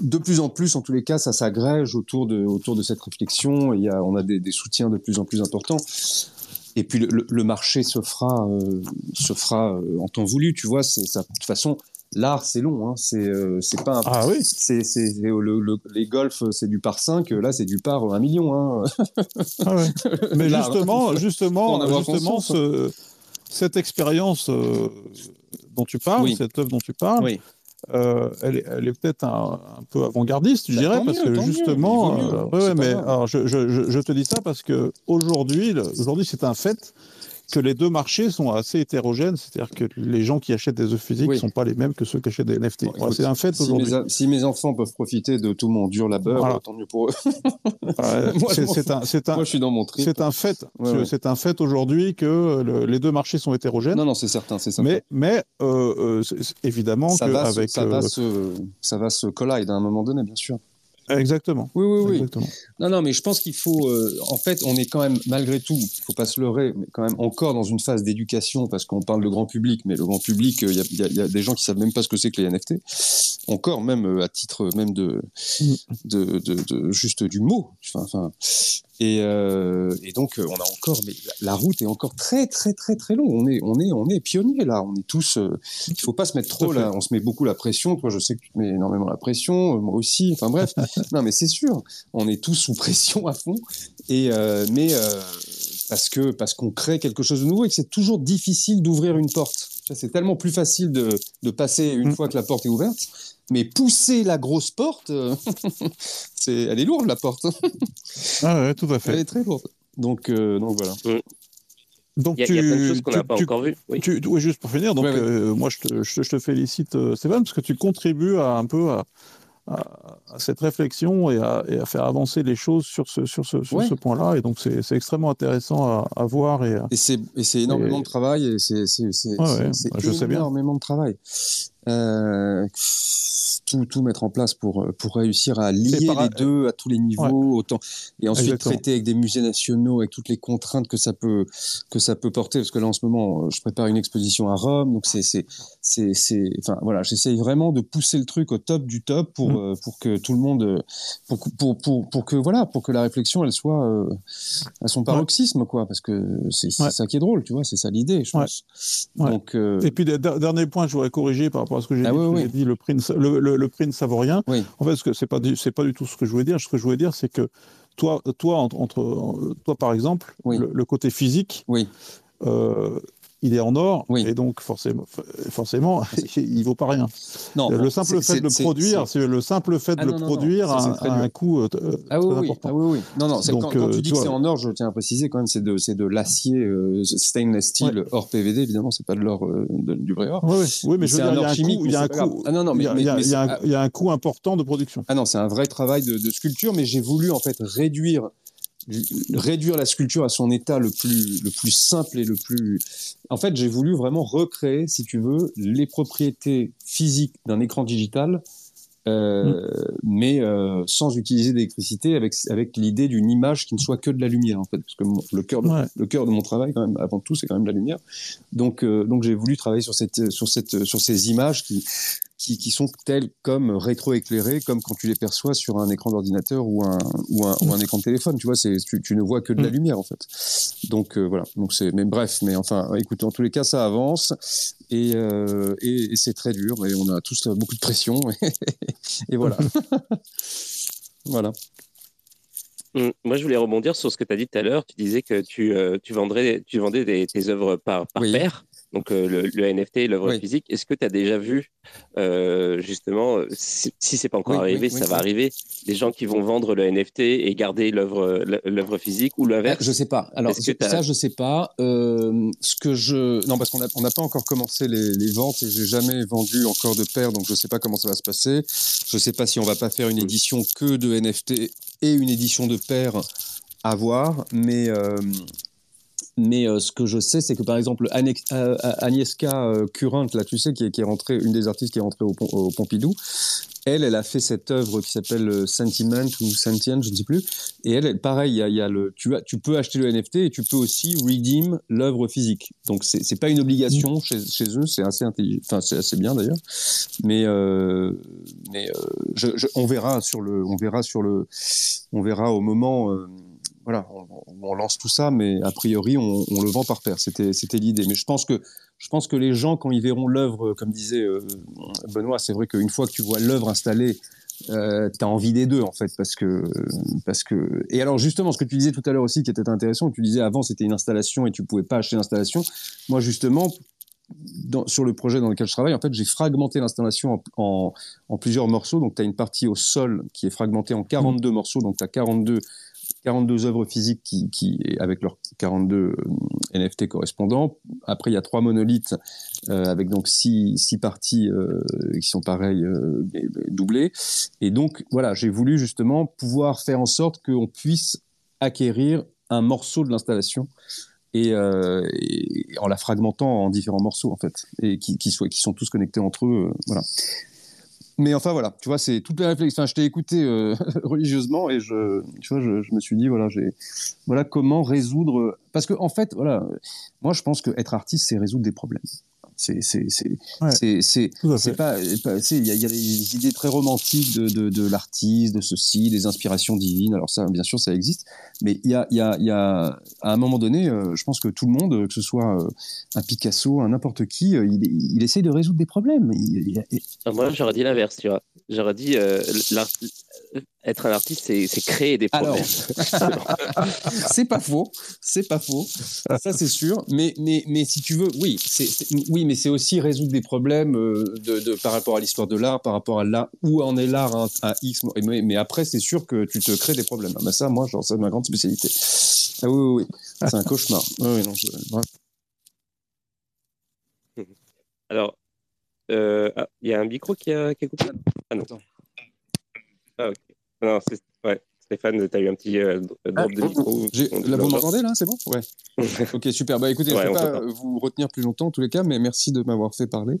de plus en plus, en tous les cas, ça s'agrège autour de, autour de cette réflexion. Il y a, on a des, des soutiens de plus en plus importants. Et puis le, marché se fera, euh, se fera euh, en temps voulu. Tu vois, c'est ça. De toute façon, l'art c'est long. Hein, c'est, euh, c'est pas. Un, Ah oui. c'est, c'est, c'est le, le- les golfs, c'est du par 5 Là, c'est du par 1 million. Hein. Ah ouais. Mais justement, justement, justement hein. ce- cette expérience dont tu parles, Oui. cette œuvre dont tu parles, Oui. Euh, elle est, elle est peut-être un, un peu avant-gardiste, je Bah, dirais, parce mieux, que mieux, justement, mieux, euh, ouais, mais alors je, je, te dis ça parce que aujourd'hui, aujourd'hui, c'est un fait que les deux marchés sont assez hétérogènes, c'est-à-dire que les gens qui achètent des œuvres physiques ne Oui. sont pas les mêmes que ceux qui achètent des NFT. Bon, Voilà, écoute, c'est un fait Si aujourd'hui. mes, si mes enfants peuvent profiter de tout mon dur labeur, Voilà. euh, tant mieux pour eux. Moi, je c'est m'en c'est un, c'est un, Moi, je suis dans mon trip. c'est un fait. Ouais, ouais. C'est un fait aujourd'hui que le- les deux marchés sont hétérogènes. Non, non, c'est certain, c'est certain. Mais, mais euh, euh, évidemment ça va, se, ça, va se, ça va se collide à un moment donné, bien sûr. Exactement. Oui, oui, oui. exactement. Non, non, mais je pense qu'il faut. euh, en fait, on est quand même, malgré tout, il faut pas se leurrer, mais quand même encore dans une phase d'éducation, parce qu'on parle de grand public, mais le grand public, euh, il y, a, y y des gens qui savent même pas ce que c'est que les NFT. Encore, même euh, à titre même de, Mm. de, de, de- juste du mot. Enfin, Et, euh, et, donc, on a encore, mais la route est encore très, très, très, très longue. On est, on est, on est pionniers là. On est tous. Euh, il faut pas se mettre trop là. On se met beaucoup la pression. Toi, je sais que tu mets énormément la pression. Euh, moi aussi. Enfin bref. non, mais c'est sûr. On est tous sous pression à fond. Et euh, mais parce que parce qu'on crée quelque chose de nouveau et que c'est toujours difficile d'ouvrir une porte. C'est tellement plus facile de, de passer une mm. fois que la porte est ouverte mais pousser la grosse porte, euh, c'est, elle est lourde la porte. ah ouais, tout à fait. Elle est très lourde. Donc, euh, donc voilà. Donc il y, a, tu, y a plein de choses qu'on n'a pas encore vues. Oui. juste pour finir, donc euh, moi je te, je, te, félicite Stéphane parce que tu contribues à, un peu à, à, cette réflexion et à, et à, faire avancer les choses sur ce, sur ce, sur ce point-là. Et donc, c'est extrêmement intéressant à, à voir. Et, et c'est énormément et... de travail. Et c'est ouais, ouais, énormément de travail. Euh, tout, tout mettre en place pour, pour réussir à lier les deux à tous les niveaux, autant, et ensuite Exactement. traiter avec des musées nationaux, avec toutes les contraintes que ça peut, que ça peut porter, parce que là, en ce moment, je prépare une exposition à Rome, donc c'est, c'est, c'est, c'est, enfin, voilà, j'essaye vraiment de pousser le truc au top du top pour, mmh. pour que tout le monde, pour, pour, pour, pour, que, voilà, pour que la réflexion, elle soit euh, à son paroxysme, quoi, parce que c'est, ça qui est drôle, tu vois, c'est ça l'idée, je pense. Donc, euh... Et puis, dernier point, je voudrais corriger par rapport à ce que j'ai ah, dit, oui, oui. dit, le prix, le, le, le prix ne savourien. Oui. En fait, ce n'est pas, pas du tout ce que je voulais dire. Ce que je voulais dire, c'est que toi, toi, entre, toi par exemple, le, le, côté physique, oui. euh, il est en or, oui. et donc forcément, forcément il ne vaut pas rien. Non, le simple fait de le produire, c'est le simple fait de ah, le non, produire a, un coût euh, ah, oui, important. Ah, oui, oui. Non, non, donc, quand, quand, tu dis que c'est en or, je tiens à préciser quand même, c'est de, de l'acier euh, stainless steel ouais. hors PVD, évidemment, c'est pas de l'or euh, du vrai or. Oui, oui, mais je veux dire, il y a un coût, il ah, non, non, mais, il y a, il il y un coût important de production. Ah non, c'est un vrai travail de, de sculpture, mais j'ai voulu en fait réduire réduire la sculpture à son état le plus, le plus simple et le plus... En fait, j'ai voulu vraiment recréer, si tu veux, les propriétés physiques d'un écran digital, euh, mmh. mais euh, sans utiliser d'électricité, avec, avec l'idée d'une image qui ne soit que de la lumière, en fait. Parce que mon, le cœur de, ouais. le cœur de mon travail, quand même, avant tout, c'est quand même de la lumière. Donc, euh, donc j'ai voulu travailler sur, cette, sur, cette, sur ces images qui, qui, qui, sont tels comme rétroéclairés, comme quand tu les perçois sur un écran d'ordinateur ou un, ou, un, ou un écran de téléphone. Tu vois, c'est, tu, tu ne vois que de la mm. lumière, en fait. Donc, euh, voilà. Donc, c'est, mais bref, mais enfin, écoute, en tous les cas, ça avance et, euh, et, et c'est très dur et on a tous beaucoup de pression et, et voilà. voilà. Mm. Moi, je voulais rebondir sur ce que tu as dit tout à l'heure. Tu disais que tu, euh, tu, vendrais, tu vendais des, tes œuvres par, par oui. paire donc euh, le, le, NFT et l'œuvre oui. physique. Est-ce que tu as déjà vu, euh, justement, si, si c'est pas encore oui, arrivé, oui, ça va arriver, des gens qui vont vendre le NFT et garder l'œuvre l'œuvre physique ou l'inverse? Je sais pas. Alors ça, je sais pas. Euh, ce que je non parce qu'on n'a pas encore commencé les, les ventes et j'ai jamais vendu encore de paires, donc je sais pas comment ça va se passer. Je sais pas si on va pas faire une mm. édition que de NFT et une édition de paires à voir, mais euh, mais euh, ce que je sais, c'est que par exemple euh, Agnieszka euh, Current, là, tu sais, qui est, qui est rentrée, une des artistes qui est rentrée au, au Pompidou, elle, elle a fait cette œuvre qui s'appelle Sentiment ou Sentient, je ne sais plus. Et elle, pareil, il y a, y a, le, tu, as, tu peux acheter le NFT et tu peux aussi redeem l'œuvre physique. Donc c'est, c'est pas une obligation mmh. chez, chez eux, c'est assez intelligent, enfin c'est assez bien d'ailleurs. Mais euh, mais euh, je, je, on verra sur le, on verra sur le, on verra au moment. Euh, voilà, on, lance tout ça, mais a priori, on, le vend par paire. C'était, l'idée. Mais je pense que, je pense que les gens, quand ils verront l'œuvre, comme disait euh, Benoît, c'est vrai qu'une fois que tu vois l'œuvre installée, euh, tu as envie des deux en fait parce que parce que et alors justement ce que tu disais tout à l'heure aussi qui était intéressant tu disais avant c'était une installation et tu pouvais pas acheter l'installation moi justement sur le projet dans lequel je travaille, en fait, j'ai fragmenté l'installation en, en, plusieurs morceaux. Donc, tu as une partie au sol qui est fragmentée en 42 mmh. morceaux. Donc, tu as 42 42 œuvres physiques qui, avec leurs 42 euh, NFT correspondants. Après, il y a trois monolithes euh, avec donc six, six parties euh, qui sont pareilles doublées. Et donc, voilà, j'ai voulu justement pouvoir faire en sorte qu'on puisse acquérir un morceau de l'installation et, en la fragmentant en différents morceaux en fait et qui, qui, soient, sont tous connectés entre eux. Voilà. Mais enfin voilà, tu vois, c'est toutes les réflexions. Enfin, je t'ai écouté euh, religieusement et je, tu vois, je, me suis dit voilà, voilà comment résoudre. Parce que en fait, voilà, moi je pense que être artiste, c'est résoudre des problèmes. C'est c'est c'est c'est c'est pas il y a, y a des idées très romantiques de de, de l'artiste, de ceci, des inspirations divines. Alors ça, bien sûr, ça existe, mais il y a il y a il y a à un moment donné, euh, je pense que tout le monde, que ce soit euh, un Picasso, un n'importe qui, euh, il, il essaye de résoudre des problèmes. Ah, moi, j'aurais dit l'inverse, tu vois. J'aurais dit être un artiste, c'est créer des problèmes. c'est pas faux, c'est pas faux, ça c'est sûr. Mais, mais, mais si tu veux, oui, c'est, oui, mais c'est aussi résoudre des problèmes euh, de, de par rapport à l'histoire de l'art, par rapport à là où en est l'art à, à X. Mais, mais après, c'est sûr que tu te crées des problèmes. Ah, mais ça, moi, genre, c'est ma grande spécialité. Ah oui, oui, oui. c'est un cauchemar. Oui, non, Alors, euh, ah, il y a un micro qui a, qui a coupé? Ah non. Ah, ok. Non, c'est ouais. Stéphane, tu as eu un petit euh, drop ah, de micro. Là, vous m'entendez là C'est bon? Ouais. ok, super. Bah écoutez, je ne vais pas vous retenir plus longtemps en tous les cas, mais merci de m'avoir fait parler.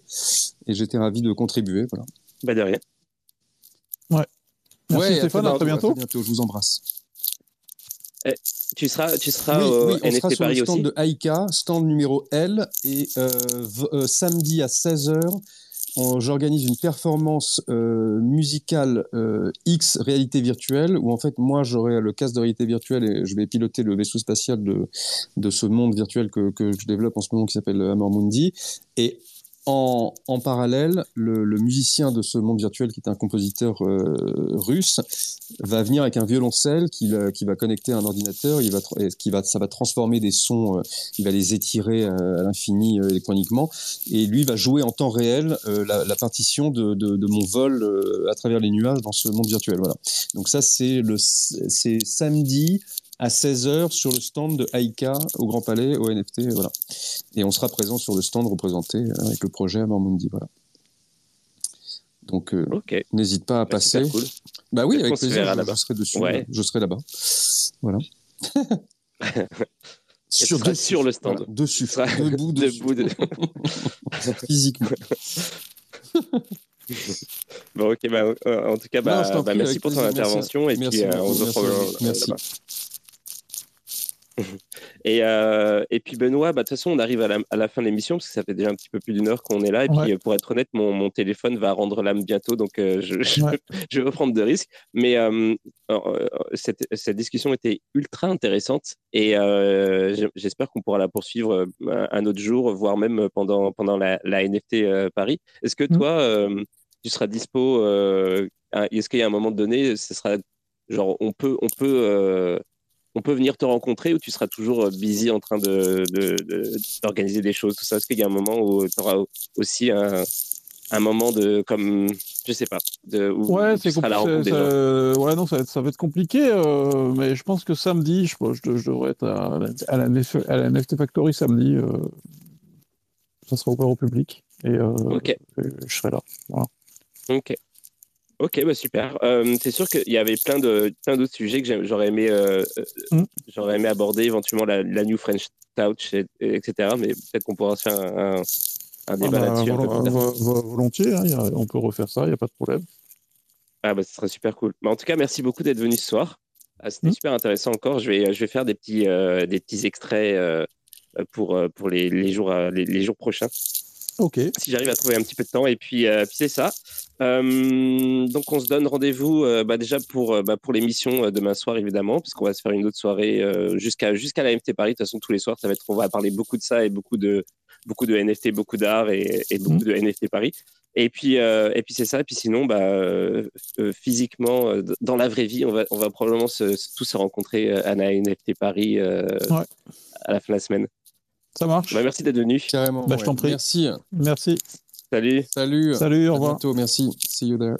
Et j'étais ravi de contribuer. Voilà. Bah de rien. Ouais. Merci ouais, Stéphane, à très bientôt. À très bientôt, je vous embrasse. Eh, tu seras, tu seras oui, au oui, on sera sur Paris le stand aussi de Aika, stand numéro L, et euh, euh, samedi à 16h, j'organise une performance euh, musicale euh, X réalité virtuelle où en fait moi j'aurai le casque de réalité virtuelle et je vais piloter le vaisseau spatial de, de ce monde virtuel que, que je développe en ce moment qui s'appelle Amor Mundi. Et en, parallèle, le, musicien de ce monde virtuel, qui est un compositeur euh, russe, va venir avec un violoncelle qui, qui va connecter à un ordinateur, il va, qui va, ça va transformer des sons, euh, il va les étirer euh, à l'infini électroniquement, et lui va jouer en temps réel la, partition de, de, mon vol à travers les nuages dans ce monde virtuel. Voilà. Donc ça, c'est samedi à 16h sur le stand de Aika au Grand Palais, au NFT. Voilà. Et on sera présent sur le stand représenté avec le projet Amarmundi. Voilà. Donc, euh, n'hésite pas à Bah, passer. cool. Bah oui, avec plaisir. Je, là-bas. je serai dessus. Ouais. Je serai là-bas. Voilà. seras sur le stand? Voilà, dessus. Debout, dessus. Debout de- Physiquement. Bon, ok, bah, euh, en tout cas, bah, Non, bah, merci pour ton merci. intervention et Merci puis euh, on se retrouve euh, Merci. Et, euh, et puis Benoît, bah, de toute façon, on arrive à la, à la fin de l'émission parce que ça fait déjà un petit peu plus d'une heure qu'on est là. Et puis, Ouais. euh, pour être honnête, mon, mon téléphone va rendre l'âme bientôt, donc euh, je, je, Ouais. je vais prendre de risques. Mais euh, cette, cette discussion était ultra intéressante et j'espère qu'on pourra la poursuivre un autre jour, voire même pendant, pendant la, la NFT Paris. Est-ce que Mm. toi, tu seras dispo Est-ce qu'il y a un moment donné, ce sera genre on peut, on peut euh, on peut venir te rencontrer ou tu seras toujours euh, busy en train de, de- de- d'organiser des choses, tout ça? Est-ce qu'il y a un moment où tu auras aussi un, un moment de, comme, je sais pas, de, où, Ouais, tu c'est seras à la compli- rencontre des ça- gens? ça- ouais, non, ça va être, ça va être compliqué, euh, mais je pense que samedi, je, je, je devrais être à, la- à, la, NF à la NFT Factory samedi. euh, ça sera ouvert au public et, euh, et je serai là. ok. Ok, bah super. Euh, c'est sûr qu'il y avait plein de plein d'autres sujets que j'aurais aimé euh, euh, Mm. j'aurais aimé aborder éventuellement la, la New French Touch et, et- etc. Mais peut-être qu'on pourra se faire un, un, un Ah débat bah, là-dessus vol- vol- volontiers, hein, a- on peut refaire ça, il n'y a pas de problème. Ah bah ce serait super cool. Bah, en tout cas, merci beaucoup d'être venu ce soir. Ah, C'était Mm. super intéressant encore. Je vais, je vais faire des petits, euh, des petits extraits pour, pour les, les, jours, les, les jours prochains, Ok, si j'arrive à trouver un petit peu de temps. Et puis, euh, puis c'est ça. Euh, donc on se donne rendez-vous euh, bah, déjà pour, euh, bah, pour l'émission demain soir, évidemment, parce qu'on va se faire une autre soirée jusqu'à jusqu'à la MT Paris. De toute façon, tous les soirs, ça va être, on va parler beaucoup de ça et beaucoup de, beaucoup de NFT, beaucoup d'art et, et beaucoup de NFT Paris. Et puis, et puis c'est ça. Et puis sinon, bah, physiquement, dans la vraie vie, on va, on va probablement se, tous se rencontrer à la NFT Paris Ouais. à la fin de la semaine. Ça marche. Bah, merci d'être venu. Carrément. Bah, je ouais. t'en prie. Merci. Merci. Salut. Salut. Salut, au À revoir. bientôt. Merci. See you there.